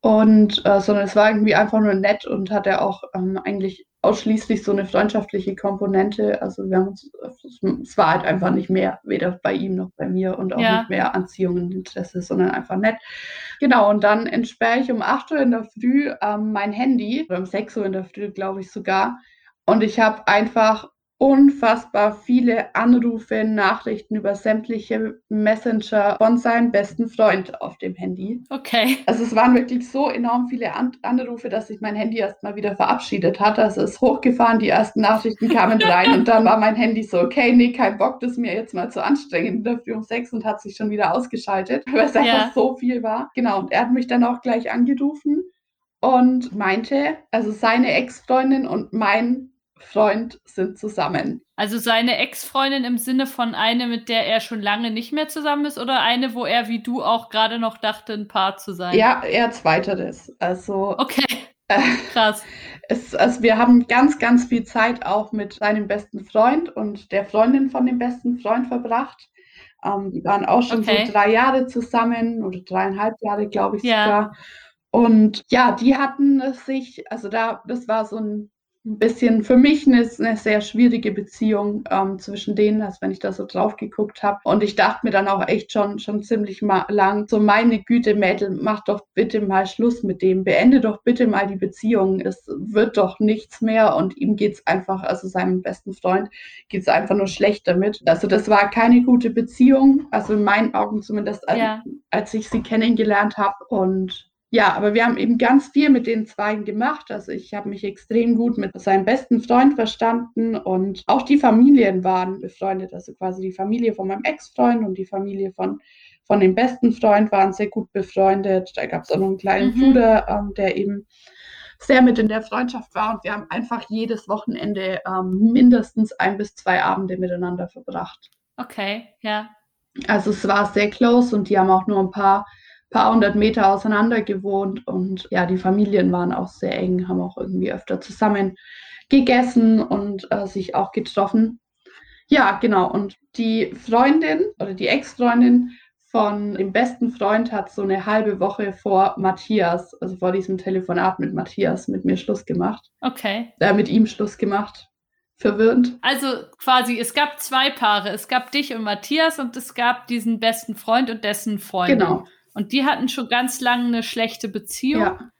Und äh, sondern es war irgendwie einfach nur nett und hatte auch ähm, eigentlich ausschließlich so eine freundschaftliche Komponente. Also wir haben uns, es war halt einfach nicht mehr, weder bei ihm noch bei mir und auch ja. nicht mehr Anziehung und Interesse, sondern einfach nett. Genau, und dann entsperre ich um 8 Uhr in der Früh ähm, mein Handy, oder um 6 Uhr in der Früh, glaube ich sogar. Und ich habe einfach unfassbar viele Anrufe, Nachrichten über sämtliche Messenger von seinem besten Freund auf dem Handy. Okay. Also es waren wirklich so enorm viele An Anrufe, dass sich mein Handy erstmal wieder verabschiedet hat. Also es ist hochgefahren, die ersten Nachrichten kamen rein und dann war mein Handy so, okay, nee, kein Bock, das ist mir jetzt mal zu anstrengend in der Früh um sechs und hat sich schon wieder ausgeschaltet, weil es einfach ja. so viel war. Genau, und er hat mich dann auch gleich angerufen und meinte, also seine Ex-Freundin und mein Freund sind zusammen. Also seine Ex-Freundin im Sinne von eine, mit der er schon lange nicht mehr zusammen ist oder eine, wo er wie du auch gerade noch dachte, ein Paar zu sein? Ja, eher zweiteres. Also. Okay. Äh, Krass. Es, also wir haben ganz, ganz viel Zeit auch mit seinem besten Freund und der Freundin von dem besten Freund verbracht. Ähm, die waren auch schon okay. so drei Jahre zusammen oder dreieinhalb Jahre, glaube ich ja. sogar. Und ja, die hatten sich, also da, das war so ein ein bisschen für mich eine, eine sehr schwierige Beziehung ähm, zwischen denen, als wenn ich da so drauf geguckt habe. Und ich dachte mir dann auch echt schon, schon ziemlich lang, so meine Güte, Mädel, mach doch bitte mal Schluss mit dem, beende doch bitte mal die Beziehung. Es wird doch nichts mehr und ihm geht es einfach, also seinem besten Freund geht es einfach nur schlecht damit. Also das war keine gute Beziehung, also in meinen Augen zumindest, als, ja. als ich sie kennengelernt habe. Und ja, aber wir haben eben ganz viel mit den Zweien gemacht. Also ich habe mich extrem gut mit seinem besten Freund verstanden und auch die Familien waren befreundet. Also quasi die Familie von meinem Ex-Freund und die Familie von, von dem besten Freund waren sehr gut befreundet. Da gab es auch noch einen kleinen mhm. Bruder, ähm, der eben sehr mit in der Freundschaft war und wir haben einfach jedes Wochenende ähm, mindestens ein bis zwei Abende miteinander verbracht. Okay, ja. Also es war sehr close und die haben auch nur ein paar paar hundert Meter auseinander gewohnt und ja, die Familien waren auch sehr eng, haben auch irgendwie öfter zusammen gegessen und äh, sich auch getroffen. Ja, genau. Und die Freundin oder die Ex-Freundin von dem besten Freund hat so eine halbe Woche vor Matthias, also vor diesem Telefonat mit Matthias, mit mir Schluss gemacht. Okay. Äh, mit ihm Schluss gemacht. Verwirrend. Also quasi, es gab zwei Paare. Es gab dich und Matthias und es gab diesen besten Freund und dessen Freundin. Genau. Und die hatten schon ganz lange eine schlechte Beziehung. Ja.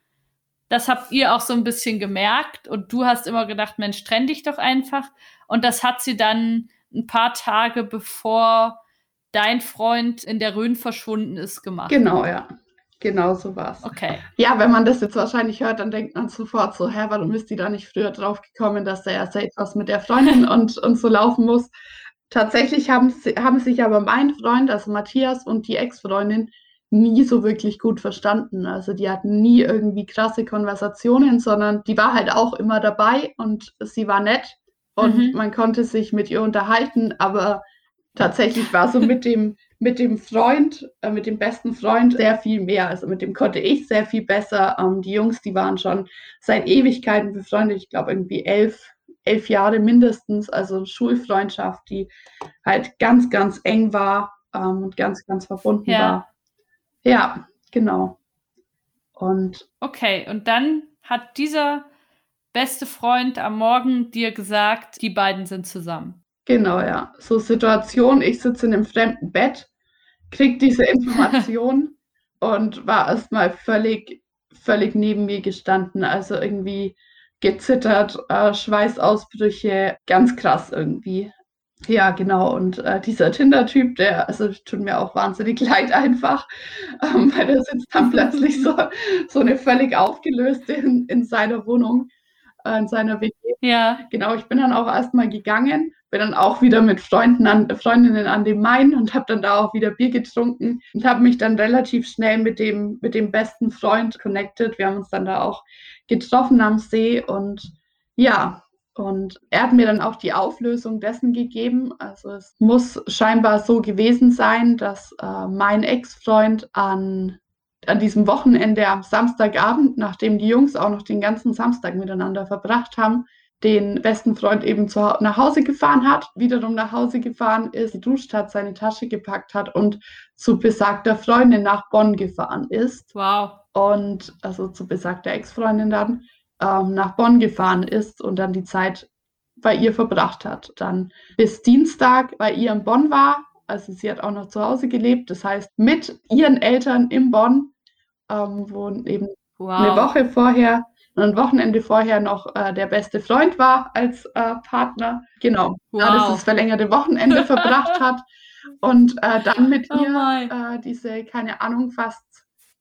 Das habt ihr auch so ein bisschen gemerkt. Und du hast immer gedacht, Mensch, trenn dich doch einfach. Und das hat sie dann ein paar Tage bevor dein Freund in der Rhön verschwunden ist gemacht. Genau, ja. Genau so war's. Okay. Ja, wenn man das jetzt wahrscheinlich hört, dann denkt man sofort so, hä, warum ist die da nicht früher drauf gekommen, dass da ja etwas mit der Freundin und, und so laufen muss. Tatsächlich haben, haben sich aber mein Freund, also Matthias und die Ex-Freundin, nie so wirklich gut verstanden. Also die hatten nie irgendwie krasse Konversationen, sondern die war halt auch immer dabei und sie war nett und mhm. man konnte sich mit ihr unterhalten, aber tatsächlich war so mit dem mit dem Freund, äh, mit dem besten Freund sehr viel mehr. Also mit dem konnte ich sehr viel besser. Ähm, die Jungs, die waren schon seit Ewigkeiten befreundet. Ich glaube irgendwie elf, elf Jahre mindestens. Also Schulfreundschaft, die halt ganz, ganz eng war ähm, und ganz, ganz verbunden ja. war. Ja, genau. Und okay, und dann hat dieser beste Freund am Morgen dir gesagt, die beiden sind zusammen. Genau, ja. So Situation, ich sitze in einem fremden Bett, krieg diese Information und war erstmal völlig, völlig neben mir gestanden. Also irgendwie gezittert, äh, Schweißausbrüche, ganz krass irgendwie. Ja, genau. Und äh, dieser Tinder-Typ, der, also tut mir auch wahnsinnig leid einfach, ähm, weil der sitzt dann plötzlich so, so eine völlig aufgelöste in, in seiner Wohnung, äh, in seiner WG. Ja. Genau, ich bin dann auch erstmal gegangen, bin dann auch wieder mit Freunden an, Freundinnen an dem Main und habe dann da auch wieder Bier getrunken und habe mich dann relativ schnell mit dem, mit dem besten Freund connected. Wir haben uns dann da auch getroffen am See und ja, und er hat mir dann auch die Auflösung dessen gegeben. Also es muss scheinbar so gewesen sein, dass äh, mein Ex-Freund an, an diesem Wochenende am Samstagabend, nachdem die Jungs auch noch den ganzen Samstag miteinander verbracht haben, den besten Freund eben zu, nach Hause gefahren hat, wiederum nach Hause gefahren ist, geduscht hat, seine Tasche gepackt hat und zu besagter Freundin nach Bonn gefahren ist. Wow. Und also zu besagter Ex-Freundin dann ähm, nach Bonn gefahren ist und dann die Zeit bei ihr verbracht hat. Dann bis Dienstag bei ihr in Bonn war. Also sie hat auch noch zu Hause gelebt. Das heißt, mit ihren Eltern in Bonn, ähm, wo eben wow. eine Woche vorher und ein Wochenende vorher noch äh, der beste Freund war als äh, Partner. Genau, wow. ja, das verlängerte Wochenende verbracht hat und äh, dann mit oh ihr äh, diese, keine Ahnung, fast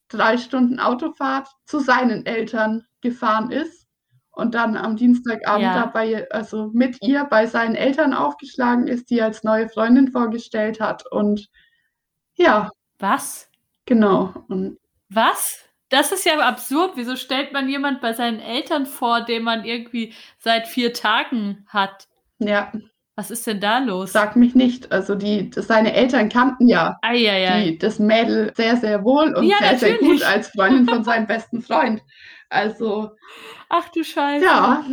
drei Stunden Autofahrt zu seinen Eltern gefahren ist und dann am Dienstagabend ja. dabei, also mit ihr bei seinen Eltern aufgeschlagen ist, die als neue Freundin vorgestellt hat und ja. Was? Genau. Und Was? Das ist ja absurd. Wieso stellt man jemand bei seinen Eltern vor, den man irgendwie seit vier Tagen hat? Ja. Was ist denn da los? Sag mich nicht. Also die, seine Eltern kannten ja die, das Mädel sehr, sehr wohl und ja, sehr, natürlich. sehr gut als Freundin von seinem besten Freund. Also. Ach du Scheiße. Ja.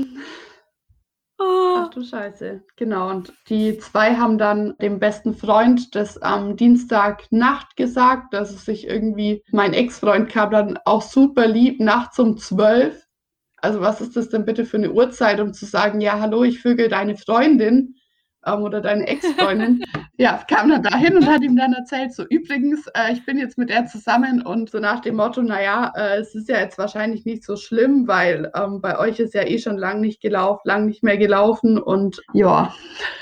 Oh. Ach du Scheiße. Genau. Und die zwei haben dann dem besten Freund das am Dienstagnacht gesagt, dass es sich irgendwie, mein Ex-Freund kam dann auch super lieb nachts um zwölf. Also was ist das denn bitte für eine Uhrzeit, um zu sagen, ja, hallo, ich vögel deine Freundin ähm, oder deine Ex-Freundin, ja, kam dann dahin und hat ihm dann erzählt, so übrigens, äh, ich bin jetzt mit der zusammen und so nach dem Motto, naja, äh, es ist ja jetzt wahrscheinlich nicht so schlimm, weil ähm, bei euch ist ja eh schon lang nicht gelaufen, lang nicht mehr gelaufen und ja.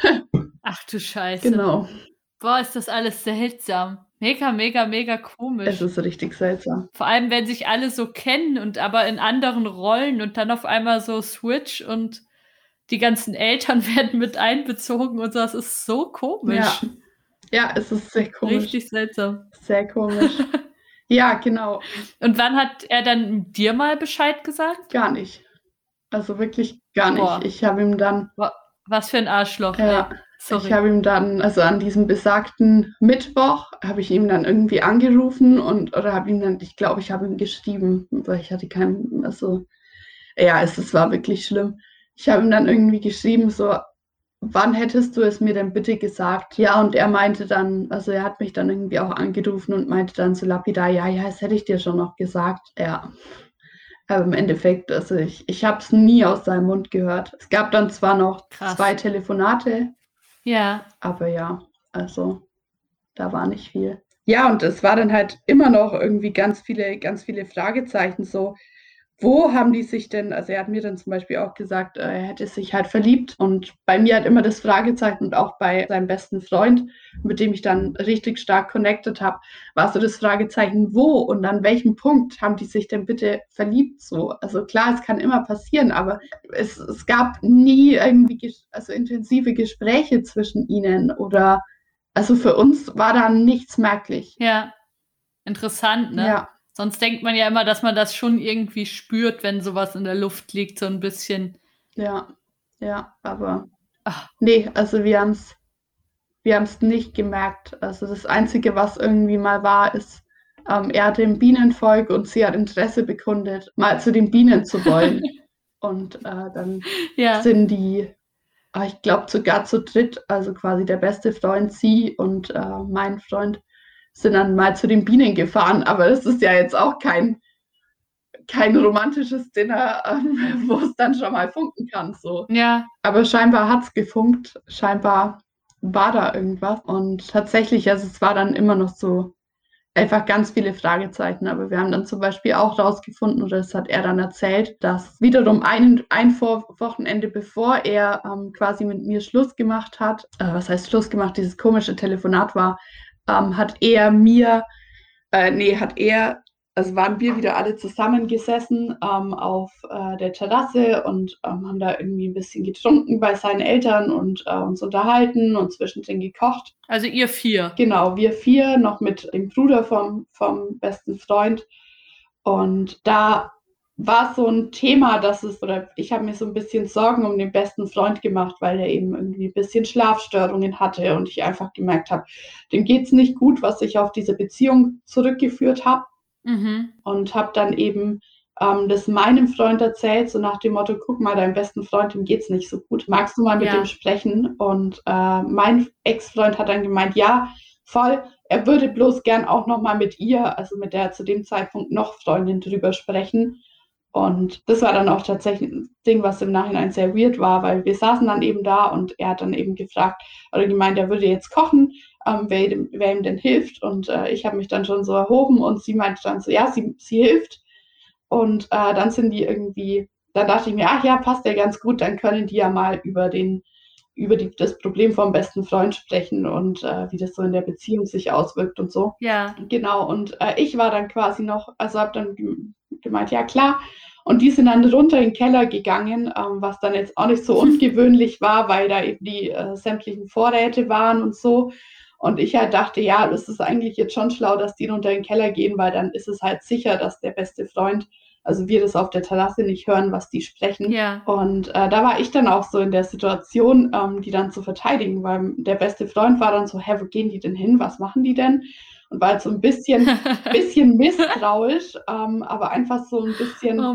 Ach du Scheiße. Genau. Boah, ist das alles seltsam. Mega, mega, mega komisch. Es ist richtig seltsam. Vor allem, wenn sich alle so kennen und aber in anderen Rollen und dann auf einmal so Switch und die ganzen Eltern werden mit einbezogen und so. Das ist so komisch. Ja, ja es ist sehr komisch. Richtig seltsam. Sehr komisch. ja, genau. Und wann hat er dann dir mal Bescheid gesagt? Gar nicht. Also wirklich gar nicht. Boah. Ich habe ihm dann. Was für ein Arschloch. Ja. Sorry. Ich habe ihm dann, also an diesem besagten Mittwoch, habe ich ihm dann irgendwie angerufen und oder habe ihm dann, ich glaube, ich habe ihm geschrieben, weil ich hatte keinen, also ja, es, es war wirklich schlimm ich habe ihm dann irgendwie geschrieben, so, wann hättest du es mir denn bitte gesagt? Ja, und er meinte dann, also er hat mich dann irgendwie auch angerufen und meinte dann so lapidar, ja, ja, das hätte ich dir schon noch gesagt. Ja. Aber im Endeffekt, also ich, ich habe es nie aus seinem Mund gehört. Es gab dann zwar noch Krass. zwei Telefonate. Ja. Aber ja, also da war nicht viel. Ja, und es war dann halt immer noch irgendwie ganz viele, ganz viele Fragezeichen so wo haben die sich denn, also er hat mir dann zum Beispiel auch gesagt, äh, er hätte sich halt verliebt und bei mir hat immer das Fragezeichen und auch bei seinem besten Freund, mit dem ich dann richtig stark connected habe, war so das Fragezeichen, wo und an welchem Punkt haben die sich denn bitte verliebt so? Also klar, es kann immer passieren, aber es, es gab nie irgendwie also intensive Gespräche zwischen ihnen oder also für uns war da nichts merklich. Ja, interessant, ne? Ja. Sonst denkt man ja immer, dass man das schon irgendwie spürt, wenn sowas in der Luft liegt, so ein bisschen. Ja, ja, aber Ach. nee, also wir haben es wir haben es nicht gemerkt. Also das Einzige, was irgendwie mal war, ist, ähm, er hatte im Bienenvolk und sie hat Interesse bekundet, mal zu den Bienen zu wollen. und äh, dann ja. sind die, äh, ich glaube sogar zu dritt, also quasi der beste Freund, sie und äh, mein Freund, sind dann mal zu den Bienen gefahren, aber das ist ja jetzt auch kein, kein romantisches Dinner, ähm, wo es dann schon mal funken kann. So. Ja. Aber scheinbar hat es gefunkt, scheinbar war da irgendwas. Und tatsächlich, also es war dann immer noch so einfach ganz viele Fragezeichen. Aber wir haben dann zum Beispiel auch rausgefunden, oder das hat er dann erzählt, dass wiederum ein, ein Vor Wochenende bevor er ähm, quasi mit mir Schluss gemacht hat, äh, was heißt Schluss gemacht, dieses komische Telefonat war, ähm, hat er mir, äh, nee, hat er, also waren wir wieder alle zusammengesessen ähm, auf äh, der Terrasse und ähm, haben da irgendwie ein bisschen getrunken bei seinen Eltern und äh, uns unterhalten und zwischendrin gekocht. Also ihr vier. Genau, wir vier, noch mit dem Bruder vom, vom besten Freund. Und da war so ein Thema, dass es, oder ich habe mir so ein bisschen Sorgen um den besten Freund gemacht, weil er eben irgendwie ein bisschen Schlafstörungen hatte und ich einfach gemerkt habe, dem geht es nicht gut, was ich auf diese Beziehung zurückgeführt habe. Mhm. Und habe dann eben ähm, das meinem Freund erzählt, so nach dem Motto, guck mal, deinem besten Freund, dem geht es nicht so gut. Magst du mal mit ja. dem sprechen? Und äh, mein Ex-Freund hat dann gemeint, ja, voll, er würde bloß gern auch nochmal mit ihr, also mit der zu dem Zeitpunkt noch Freundin drüber sprechen. Und das war dann auch tatsächlich ein Ding, was im Nachhinein sehr weird war, weil wir saßen dann eben da und er hat dann eben gefragt oder gemeint, er würde jetzt kochen, ähm, wer, ihm, wer, ihm denn hilft. Und äh, ich habe mich dann schon so erhoben und sie meinte dann so, ja, sie, sie hilft. Und äh, dann sind die irgendwie dann dachte ich mir, ach ja, passt ja ganz gut, dann können die ja mal über den über die, das Problem vom besten Freund sprechen und äh, wie das so in der Beziehung sich auswirkt und so. Ja. Genau, und äh, ich war dann quasi noch, also habe dann gemeint, ja klar. Und die sind dann runter in den Keller gegangen, ähm, was dann jetzt auch nicht so ungewöhnlich war, weil da eben die äh, sämtlichen Vorräte waren und so. Und ich halt dachte, ja, das ist eigentlich jetzt schon schlau, dass die runter in den Keller gehen, weil dann ist es halt sicher, dass der beste Freund also wir das auf der Terrasse nicht hören, was die sprechen. Ja. Und äh, da war ich dann auch so in der Situation, ähm, die dann zu verteidigen, weil der beste Freund war dann so, hä, wo gehen die denn hin? Was machen die denn? Und war halt so ein bisschen, bisschen misstrauisch, ähm, aber einfach so ein bisschen, oh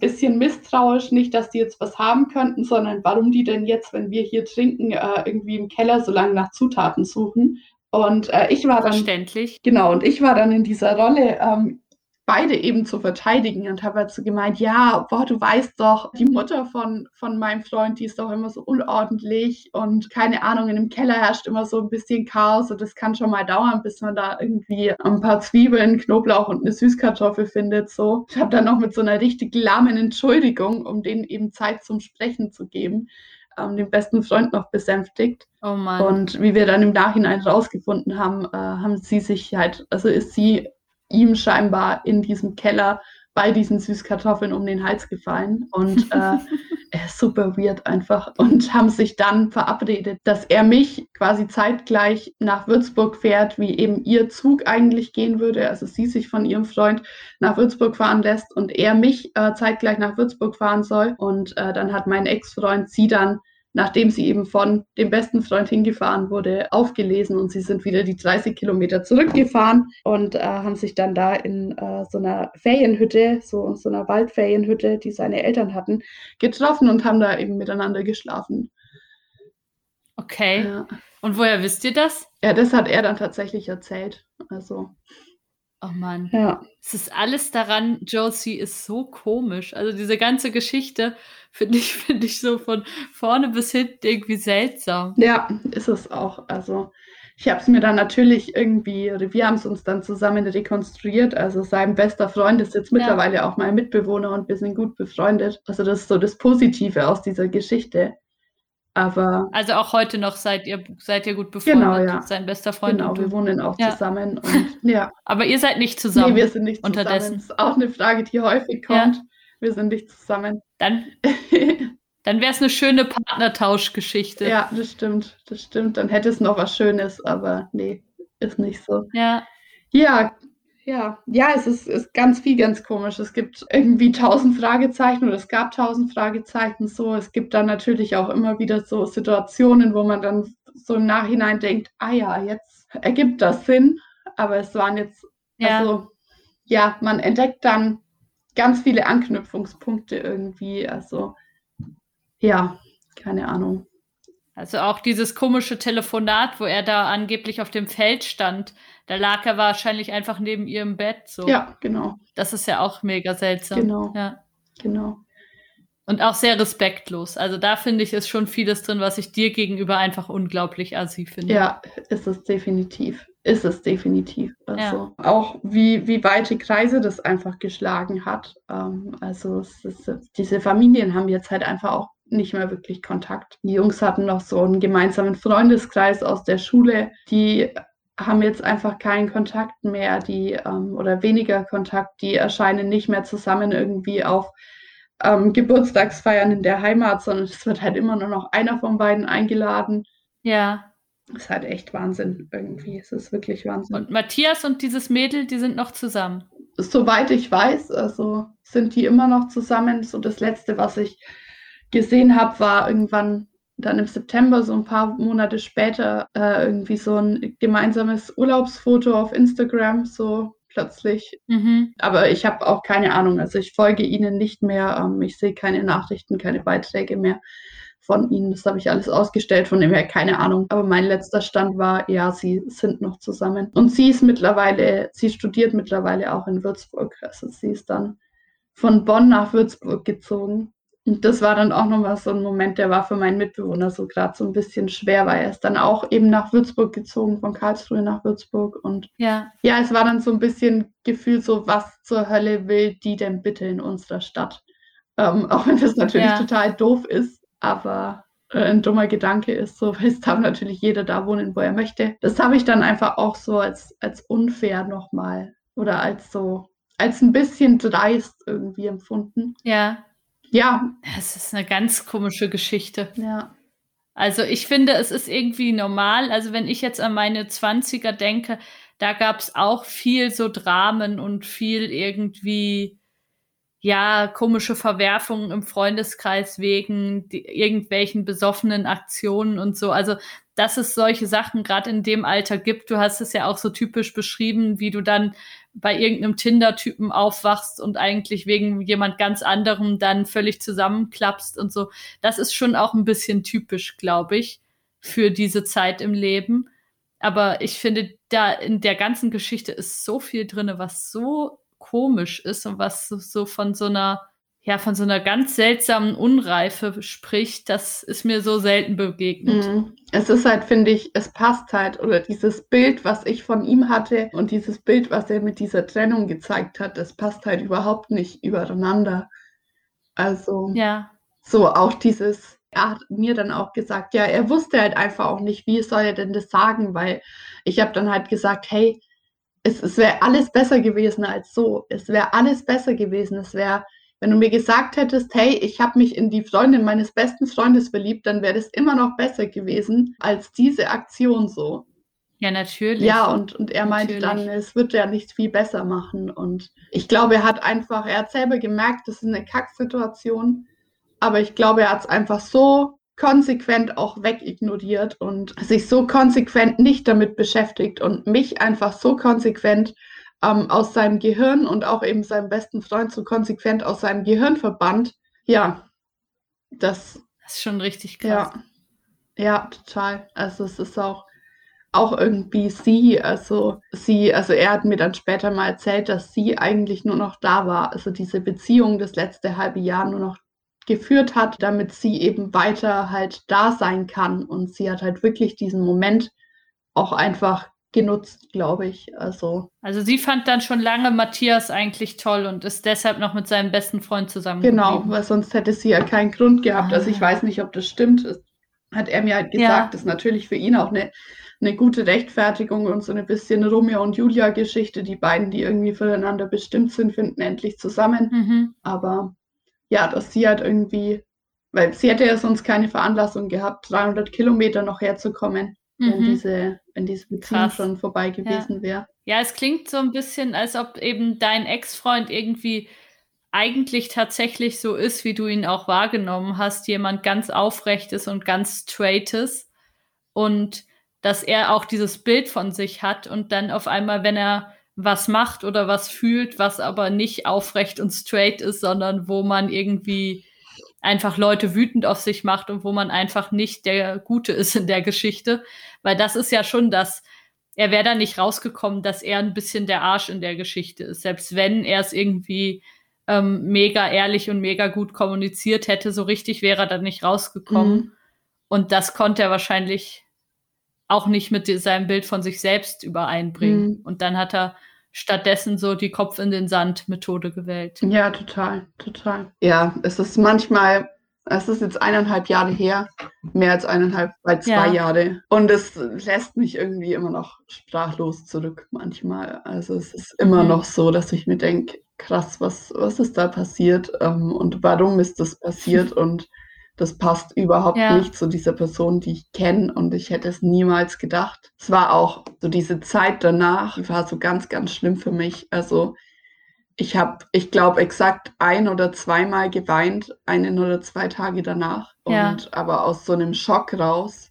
bisschen misstrauisch, nicht, dass die jetzt was haben könnten, sondern warum die denn jetzt, wenn wir hier trinken, äh, irgendwie im Keller so lange nach Zutaten suchen. Und äh, ich war dann. Verständlich. Genau, und ich war dann in dieser Rolle, ähm, beide eben zu verteidigen und habe halt so gemeint, ja, boah, du weißt doch, die Mutter von, von meinem Freund, die ist doch immer so unordentlich und keine Ahnung, in dem Keller herrscht immer so ein bisschen Chaos und das kann schon mal dauern, bis man da irgendwie ein paar Zwiebeln, Knoblauch und eine Süßkartoffel findet, so. Ich habe dann noch mit so einer richtig lahmen Entschuldigung, um denen eben Zeit zum Sprechen zu geben, ähm, den besten Freund noch besänftigt. Oh Mann. Und wie wir dann im Nachhinein rausgefunden haben, äh, haben sie sich halt, also ist sie ihm scheinbar in diesem Keller bei diesen Süßkartoffeln um den Hals gefallen. Und äh, er ist super weird einfach. Und haben sich dann verabredet, dass er mich quasi zeitgleich nach Würzburg fährt, wie eben ihr Zug eigentlich gehen würde, also sie sich von ihrem Freund nach Würzburg fahren lässt und er mich äh, zeitgleich nach Würzburg fahren soll. Und äh, dann hat mein Ex-Freund sie dann nachdem sie eben von dem besten Freund hingefahren wurde, aufgelesen und sie sind wieder die 30 Kilometer zurückgefahren und äh, haben sich dann da in äh, so einer Ferienhütte, so, so einer Waldferienhütte, die seine Eltern hatten, getroffen und haben da eben miteinander geschlafen. Okay. Ja. Und woher wisst ihr das? Ja, das hat er dann tatsächlich erzählt. Also. Oh Mann. Ja. Es ist alles daran, Josie ist so komisch. Also diese ganze Geschichte finde ich, finde ich so von vorne bis hinten irgendwie seltsam. Ja, ist es auch. Also ich habe es mir dann natürlich irgendwie, wir haben es uns dann zusammen rekonstruiert. Also sein bester Freund ist jetzt mittlerweile ja. auch mein Mitbewohner und wir sind gut befreundet. Also das ist so das Positive aus dieser Geschichte. Aber also auch heute noch seid ihr seid ihr gut befreundet. Genau, ja. Sein bester Freund. Genau, wir wohnen auch ja. zusammen. Und, ja. Aber ihr seid nicht zusammen. Nee, wir sind nicht zusammen. Unterdessen. Das ist auch eine Frage, die häufig kommt. Ja. Wir sind nicht zusammen. Dann, dann wäre es eine schöne Partnertauschgeschichte. Ja, das stimmt. Das stimmt. Dann hätte es noch was Schönes, aber nee, ist nicht so. Ja. Ja, ja, ja, es ist, ist ganz viel ganz komisch. Es gibt irgendwie tausend Fragezeichen oder es gab tausend Fragezeichen so. Es gibt dann natürlich auch immer wieder so Situationen, wo man dann so im Nachhinein denkt, ah ja, jetzt ergibt das Sinn. Aber es waren jetzt, ja. also ja, man entdeckt dann ganz viele Anknüpfungspunkte irgendwie. Also ja, keine Ahnung. Also auch dieses komische Telefonat, wo er da angeblich auf dem Feld stand, da lag er wahrscheinlich einfach neben ihrem Bett. So. Ja, genau. Das ist ja auch mega seltsam. Genau. Ja. Genau. Und auch sehr respektlos. Also da finde ich, ist schon vieles drin, was ich dir gegenüber einfach unglaublich assi finde. Ja, ist es definitiv. Ist es definitiv. Also ja. auch wie, wie weite Kreise das einfach geschlagen hat. Ähm, also ist, diese Familien haben jetzt halt einfach auch nicht mehr wirklich Kontakt. Die Jungs hatten noch so einen gemeinsamen Freundeskreis aus der Schule, die haben jetzt einfach keinen Kontakt mehr, die ähm, oder weniger Kontakt, die erscheinen nicht mehr zusammen irgendwie auf ähm, Geburtstagsfeiern in der Heimat, sondern es wird halt immer nur noch einer von beiden eingeladen. Ja. Das ist halt echt Wahnsinn irgendwie. Es ist wirklich Wahnsinn. Und Matthias und dieses Mädel, die sind noch zusammen. Soweit ich weiß, also sind die immer noch zusammen. So das letzte, was ich gesehen habe, war irgendwann dann im September, so ein paar Monate später, äh, irgendwie so ein gemeinsames Urlaubsfoto auf Instagram, so plötzlich. Mhm. Aber ich habe auch keine Ahnung. Also ich folge ihnen nicht mehr. Ähm, ich sehe keine Nachrichten, keine Beiträge mehr von ihnen. Das habe ich alles ausgestellt, von dem her keine Ahnung. Aber mein letzter Stand war, ja, sie sind noch zusammen. Und sie ist mittlerweile, sie studiert mittlerweile auch in Würzburg. Also sie ist dann von Bonn nach Würzburg gezogen und das war dann auch nochmal so ein Moment, der war für meinen Mitbewohner so gerade so ein bisschen schwer, weil er ist dann auch eben nach Würzburg gezogen, von Karlsruhe nach Würzburg. Und ja, ja es war dann so ein bisschen Gefühl, so was zur Hölle will die denn bitte in unserer Stadt? Ähm, auch wenn das natürlich ja. total doof ist, aber äh, ein dummer Gedanke ist, so, weil es darf natürlich jeder da wohnen, wo er möchte. Das habe ich dann einfach auch so als, als unfair nochmal oder als so, als ein bisschen dreist irgendwie empfunden. Ja. Ja. Es ist eine ganz komische Geschichte. Ja. Also ich finde, es ist irgendwie normal. Also wenn ich jetzt an meine Zwanziger denke, da gab es auch viel so Dramen und viel irgendwie, ja, komische Verwerfungen im Freundeskreis wegen die, irgendwelchen besoffenen Aktionen und so. Also dass es solche Sachen gerade in dem Alter gibt. Du hast es ja auch so typisch beschrieben, wie du dann bei irgendeinem Tinder-Typen aufwachst und eigentlich wegen jemand ganz anderem dann völlig zusammenklappst und so. Das ist schon auch ein bisschen typisch, glaube ich, für diese Zeit im Leben. Aber ich finde, da in der ganzen Geschichte ist so viel drinne, was so komisch ist und was so von so einer ja, von so einer ganz seltsamen Unreife spricht, das ist mir so selten begegnet. Mhm. Es ist halt, finde ich, es passt halt, oder dieses Bild, was ich von ihm hatte und dieses Bild, was er mit dieser Trennung gezeigt hat, das passt halt überhaupt nicht übereinander. Also, ja. so auch dieses, er hat mir dann auch gesagt, ja, er wusste halt einfach auch nicht, wie soll er denn das sagen, weil ich habe dann halt gesagt, hey, es, es wäre alles besser gewesen als so. Es wäre alles besser gewesen. Es wäre wenn du mir gesagt hättest, hey, ich habe mich in die Freundin meines besten Freundes verliebt, dann wäre das immer noch besser gewesen als diese Aktion so. Ja, natürlich. Ja, und, und er meinte dann, es wird ja nicht viel besser machen. Und ich glaube, er hat einfach, er hat selber gemerkt, das ist eine Kacksituation. Aber ich glaube, er hat es einfach so konsequent auch wegignoriert und sich so konsequent nicht damit beschäftigt und mich einfach so konsequent ähm, aus seinem Gehirn und auch eben seinem besten Freund so konsequent aus seinem Gehirn verbannt. Ja, das, das ist schon richtig krass. Ja, ja, total. Also es ist auch auch irgendwie sie, also sie, also er hat mir dann später mal erzählt, dass sie eigentlich nur noch da war, also diese Beziehung das letzte halbe Jahr nur noch geführt hat, damit sie eben weiter halt da sein kann und sie hat halt wirklich diesen Moment auch einfach genutzt, glaube ich. Also, also sie fand dann schon lange Matthias eigentlich toll und ist deshalb noch mit seinem besten Freund zusammen. Genau, weil sonst hätte sie ja keinen Grund gehabt. Ah. Also ich ah. weiß nicht, ob das stimmt. Das hat er mir halt gesagt, ja. das ist natürlich für ihn auch eine, eine gute Rechtfertigung und so ein bisschen Romeo und Julia-Geschichte. Die beiden, die irgendwie füreinander bestimmt sind, finden endlich zusammen. Mhm. Aber ja, dass sie halt irgendwie, weil sie hätte ja sonst keine Veranlassung gehabt, 300 Kilometer noch herzukommen wenn, mhm. diese, wenn diese Beziehung Krass. schon vorbei gewesen ja. wäre. Ja, es klingt so ein bisschen, als ob eben dein Ex-Freund irgendwie eigentlich tatsächlich so ist, wie du ihn auch wahrgenommen hast, jemand ganz aufrechtes und ganz straightes und dass er auch dieses Bild von sich hat und dann auf einmal, wenn er was macht oder was fühlt, was aber nicht aufrecht und straight ist, sondern wo man irgendwie einfach Leute wütend auf sich macht und wo man einfach nicht der Gute ist in der Geschichte. Weil das ist ja schon das, er wäre da nicht rausgekommen, dass er ein bisschen der Arsch in der Geschichte ist. Selbst wenn er es irgendwie ähm, mega ehrlich und mega gut kommuniziert hätte, so richtig wäre er da nicht rausgekommen. Mhm. Und das konnte er wahrscheinlich auch nicht mit seinem Bild von sich selbst übereinbringen. Mhm. Und dann hat er stattdessen so die Kopf in den Sand Methode gewählt. Ja, total, total. Ja, es ist manchmal, es ist jetzt eineinhalb Jahre her, mehr als eineinhalb, bei zwei ja. Jahre. Und es lässt mich irgendwie immer noch sprachlos zurück manchmal. Also es ist immer mhm. noch so, dass ich mir denke, krass, was, was ist da passiert ähm, und warum ist das passiert und das passt überhaupt ja. nicht zu dieser Person, die ich kenne und ich hätte es niemals gedacht. Es war auch so diese Zeit danach, die war so ganz, ganz schlimm für mich. Also ich habe, ich glaube, exakt ein oder zweimal geweint, einen oder zwei Tage danach. Ja. Und aber aus so einem Schock raus.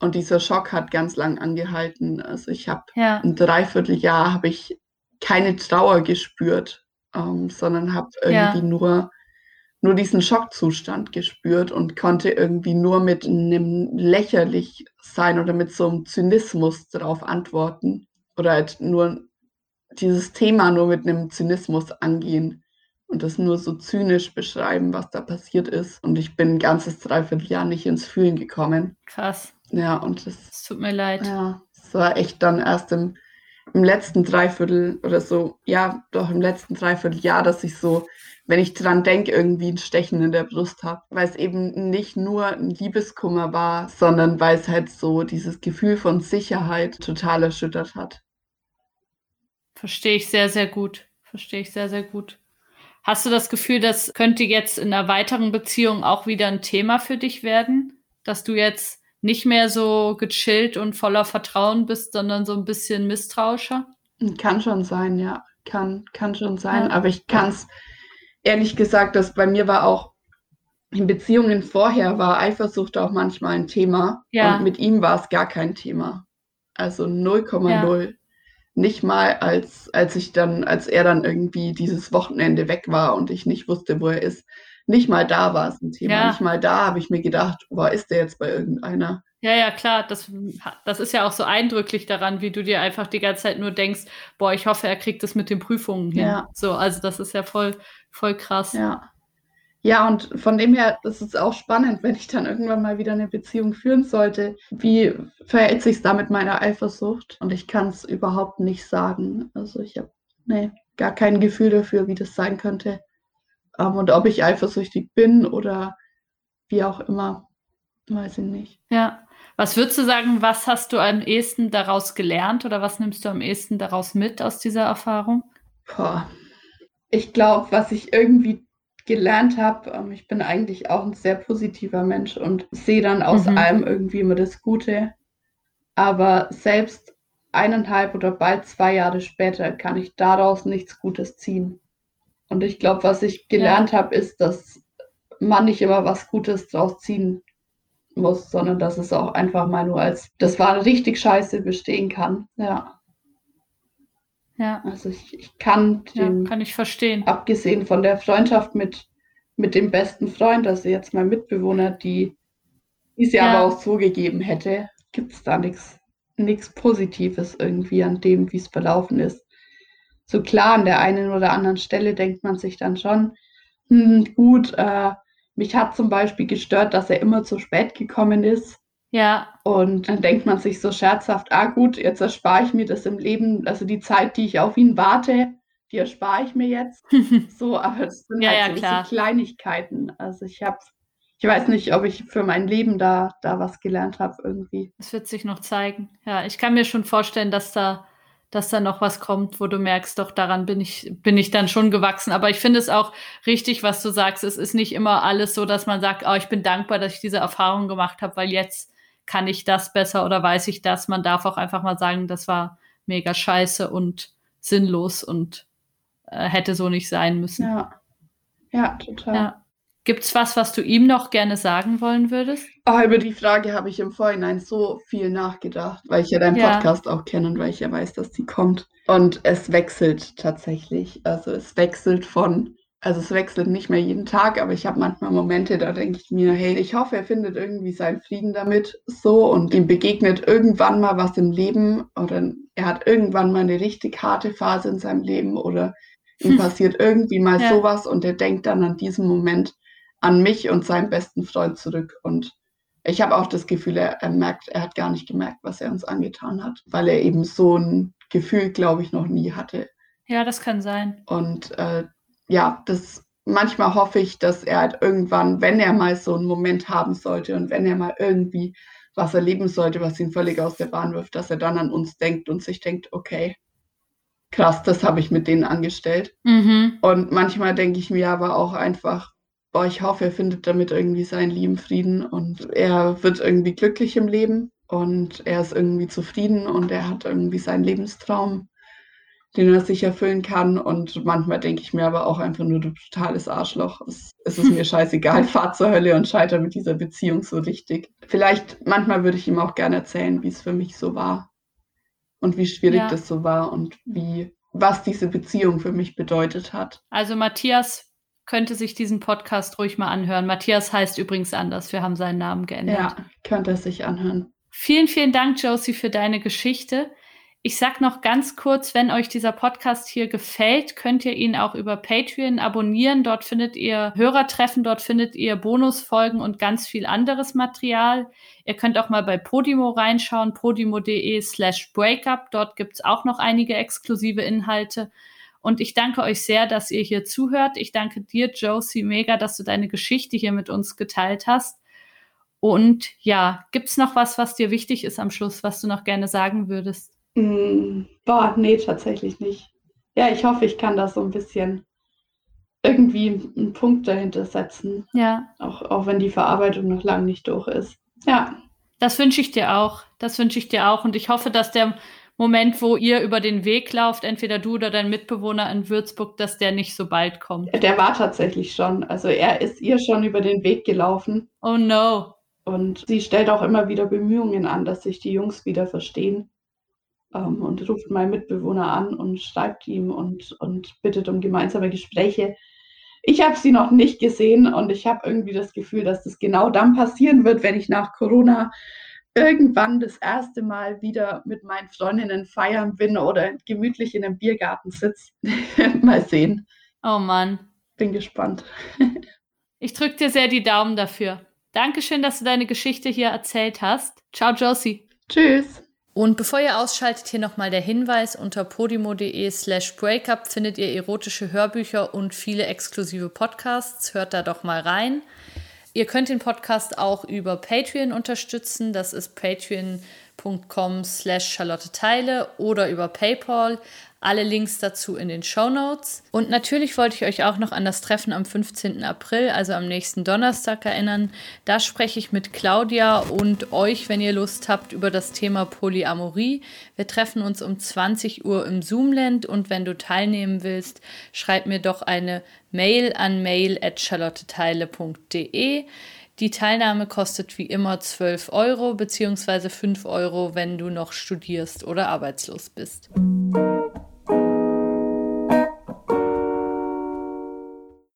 Und dieser Schock hat ganz lang angehalten. Also ich habe ja. ein Dreivierteljahr habe ich keine Trauer gespürt, ähm, sondern habe irgendwie ja. nur nur diesen Schockzustand gespürt und konnte irgendwie nur mit einem lächerlich sein oder mit so einem Zynismus darauf antworten oder halt nur dieses Thema nur mit einem Zynismus angehen und das nur so zynisch beschreiben, was da passiert ist. Und ich bin ein ganzes Dreivierteljahr nicht ins Fühlen gekommen. Krass. Ja, und das. Es tut mir leid. Ja, es war echt dann erst im im letzten Dreiviertel oder so, ja, doch im letzten Dreivierteljahr, dass ich so, wenn ich dran denke, irgendwie ein Stechen in der Brust habe. Weil es eben nicht nur ein Liebeskummer war, sondern weil es halt so dieses Gefühl von Sicherheit total erschüttert hat. Verstehe ich sehr, sehr gut. Verstehe ich sehr, sehr gut. Hast du das Gefühl, das könnte jetzt in einer weiteren Beziehung auch wieder ein Thema für dich werden? Dass du jetzt nicht mehr so gechillt und voller Vertrauen bist, sondern so ein bisschen misstrauischer? Kann schon sein, ja. Kann, kann schon sein. Ja. Aber ich kann es ehrlich gesagt, dass bei mir war auch in Beziehungen vorher war Eifersucht auch manchmal ein Thema. Ja. Und mit ihm war es gar kein Thema. Also 0,0. Ja. Nicht mal als, als ich dann, als er dann irgendwie dieses Wochenende weg war und ich nicht wusste, wo er ist. Nicht mal da war es ein Thema. Ja. Nicht mal da habe ich mir gedacht, wo ist der jetzt bei irgendeiner? Ja, ja, klar. Das, das ist ja auch so eindrücklich daran, wie du dir einfach die ganze Zeit nur denkst, boah, ich hoffe, er kriegt das mit den Prüfungen hin. Ja. So, also das ist ja voll, voll krass. Ja. Ja, und von dem her ist es auch spannend, wenn ich dann irgendwann mal wieder eine Beziehung führen sollte. Wie verhält sich da mit meiner Eifersucht? Und ich kann es überhaupt nicht sagen. Also ich habe nee, gar kein Gefühl dafür, wie das sein könnte. Ähm, und ob ich eifersüchtig bin oder wie auch immer, weiß ich nicht. Ja. Was würdest du sagen, was hast du am ehesten daraus gelernt oder was nimmst du am ehesten daraus mit aus dieser Erfahrung? Boah. Ich glaube, was ich irgendwie gelernt habe, ähm, ich bin eigentlich auch ein sehr positiver Mensch und sehe dann aus mhm. allem irgendwie immer das Gute. Aber selbst eineinhalb oder bald zwei Jahre später kann ich daraus nichts Gutes ziehen. Und ich glaube, was ich gelernt ja. habe, ist, dass man nicht immer was Gutes draus ziehen muss, sondern dass es auch einfach mal nur als das war richtig scheiße bestehen kann. Ja. Ja. Also ich, ich kann den, ja, kann ich verstehen. Abgesehen von der Freundschaft mit, mit dem besten Freund, also jetzt mein Mitbewohner, die, die es ja, aber auch so gegeben hätte, gibt es da nichts nichts Positives irgendwie an dem, wie es verlaufen ist so klar, an der einen oder anderen Stelle denkt man sich dann schon, hm, gut, äh, mich hat zum Beispiel gestört, dass er immer zu spät gekommen ist. Ja. Und dann denkt man sich so scherzhaft, ah gut, jetzt erspare ich mir das im Leben, also die Zeit, die ich auf ihn warte, die erspare ich mir jetzt. so, aber das sind ja, halt ja, so, Kleinigkeiten. Also ich habe, ich weiß nicht, ob ich für mein Leben da, da was gelernt habe irgendwie. Das wird sich noch zeigen. Ja, ich kann mir schon vorstellen, dass da dass da noch was kommt, wo du merkst, doch daran bin ich, bin ich dann schon gewachsen. Aber ich finde es auch richtig, was du sagst. Es ist nicht immer alles so, dass man sagt, oh, ich bin dankbar, dass ich diese Erfahrung gemacht habe, weil jetzt kann ich das besser oder weiß ich das. Man darf auch einfach mal sagen, das war mega scheiße und sinnlos und äh, hätte so nicht sein müssen. Ja, ja total. Ja. Gibt's was, was du ihm noch gerne sagen wollen würdest? Oh, über die Frage habe ich im Vorhinein so viel nachgedacht, weil ich ja deinen ja. Podcast auch kenne und weil ich ja weiß, dass die kommt. Und es wechselt tatsächlich. Also es wechselt von, also es wechselt nicht mehr jeden Tag, aber ich habe manchmal Momente, da denke ich mir, hey, ich hoffe, er findet irgendwie seinen Frieden damit so und ihm begegnet irgendwann mal was im Leben oder er hat irgendwann mal eine richtig harte Phase in seinem Leben oder ihm passiert irgendwie mal ja. sowas und er denkt dann an diesen Moment, an mich und seinen besten Freund zurück. Und ich habe auch das Gefühl, er, er, merkt, er hat gar nicht gemerkt, was er uns angetan hat, weil er eben so ein Gefühl, glaube ich, noch nie hatte. Ja, das kann sein. Und äh, ja, das manchmal hoffe ich, dass er halt irgendwann, wenn er mal so einen Moment haben sollte und wenn er mal irgendwie was erleben sollte, was ihn völlig aus der Bahn wirft, dass er dann an uns denkt und sich denkt, okay, krass, das habe ich mit denen angestellt. Mhm. Und manchmal denke ich mir aber auch einfach, boah, ich hoffe, er findet damit irgendwie seinen lieben Frieden und er wird irgendwie glücklich im Leben und er ist irgendwie zufrieden und er hat irgendwie seinen Lebenstraum, den er sich erfüllen kann. Und manchmal denke ich mir aber auch einfach nur, du totales Arschloch. Es, es ist mir scheißegal, fahr zur Hölle und scheiter mit dieser Beziehung so richtig. Vielleicht, manchmal würde ich ihm auch gerne erzählen, wie es für mich so war und wie schwierig ja. das so war und wie, was diese Beziehung für mich bedeutet hat. Also Matthias, könnte sich diesen Podcast ruhig mal anhören. Matthias heißt übrigens anders. Wir haben seinen Namen geändert. Ja, könnte es sich anhören. Vielen, vielen Dank, Josie, für deine Geschichte. Ich sag noch ganz kurz, wenn euch dieser Podcast hier gefällt, könnt ihr ihn auch über Patreon abonnieren. Dort findet ihr Hörertreffen, dort findet ihr Bonusfolgen und ganz viel anderes Material. Ihr könnt auch mal bei Podimo reinschauen, podimo.de slash breakup. Dort gibt's auch noch einige exklusive Inhalte. Und ich danke euch sehr, dass ihr hier zuhört. Ich danke dir, Josie, mega, dass du deine Geschichte hier mit uns geteilt hast. Und ja, gibt's noch was, was dir wichtig ist am Schluss, was du noch gerne sagen würdest? Mm, boah, nee, tatsächlich nicht. Ja, ich hoffe, ich kann da so ein bisschen irgendwie einen Punkt dahinter setzen. Ja. Auch, auch wenn die Verarbeitung noch lange nicht durch ist. Ja. Das wünsche ich dir auch. Das wünsche ich dir auch. Und ich hoffe, dass der Moment, wo ihr über den Weg lauft, entweder du oder dein Mitbewohner in Würzburg, dass der nicht so bald kommt. Der war tatsächlich schon. Also er ist ihr schon über den Weg gelaufen. Oh no. Und sie stellt auch immer wieder Bemühungen an, dass sich die Jungs wieder verstehen ähm, und ruft meinen Mitbewohner an und schreibt ihm und, und bittet um gemeinsame Gespräche. Ich habe sie noch nicht gesehen und ich habe irgendwie das Gefühl, dass das genau dann passieren wird, wenn ich nach Corona irgendwann das erste Mal wieder mit meinen Freundinnen feiern bin oder gemütlich in einem Biergarten sitze. Mal sehen. Oh Mann. Bin gespannt. ich drücke dir sehr die Daumen dafür. Dankeschön, dass du deine Geschichte hier erzählt hast. Ciao, Josie. Tschüss. Und bevor ihr ausschaltet, hier nochmal der Hinweis, unter podimo.de slash breakup findet ihr erotische Hörbücher und viele exklusive Podcasts. Hört da doch mal rein. Ihr könnt den Podcast auch über Patreon unterstützen. Das ist patreon.com slash Charlotte Teile oder über PayPal. Alle Links dazu in den Show Notes. Und natürlich wollte ich euch auch noch an das Treffen am 15. April, also am nächsten Donnerstag, erinnern. Da spreche ich mit Claudia und euch, wenn ihr Lust habt, über das Thema Polyamorie. Wir treffen uns um 20 Uhr im Zoomland und wenn du teilnehmen willst, schreib mir doch eine Mail an mail.charlotteteile.de. Die Teilnahme kostet wie immer 12 Euro bzw. 5 Euro, wenn du noch studierst oder arbeitslos bist.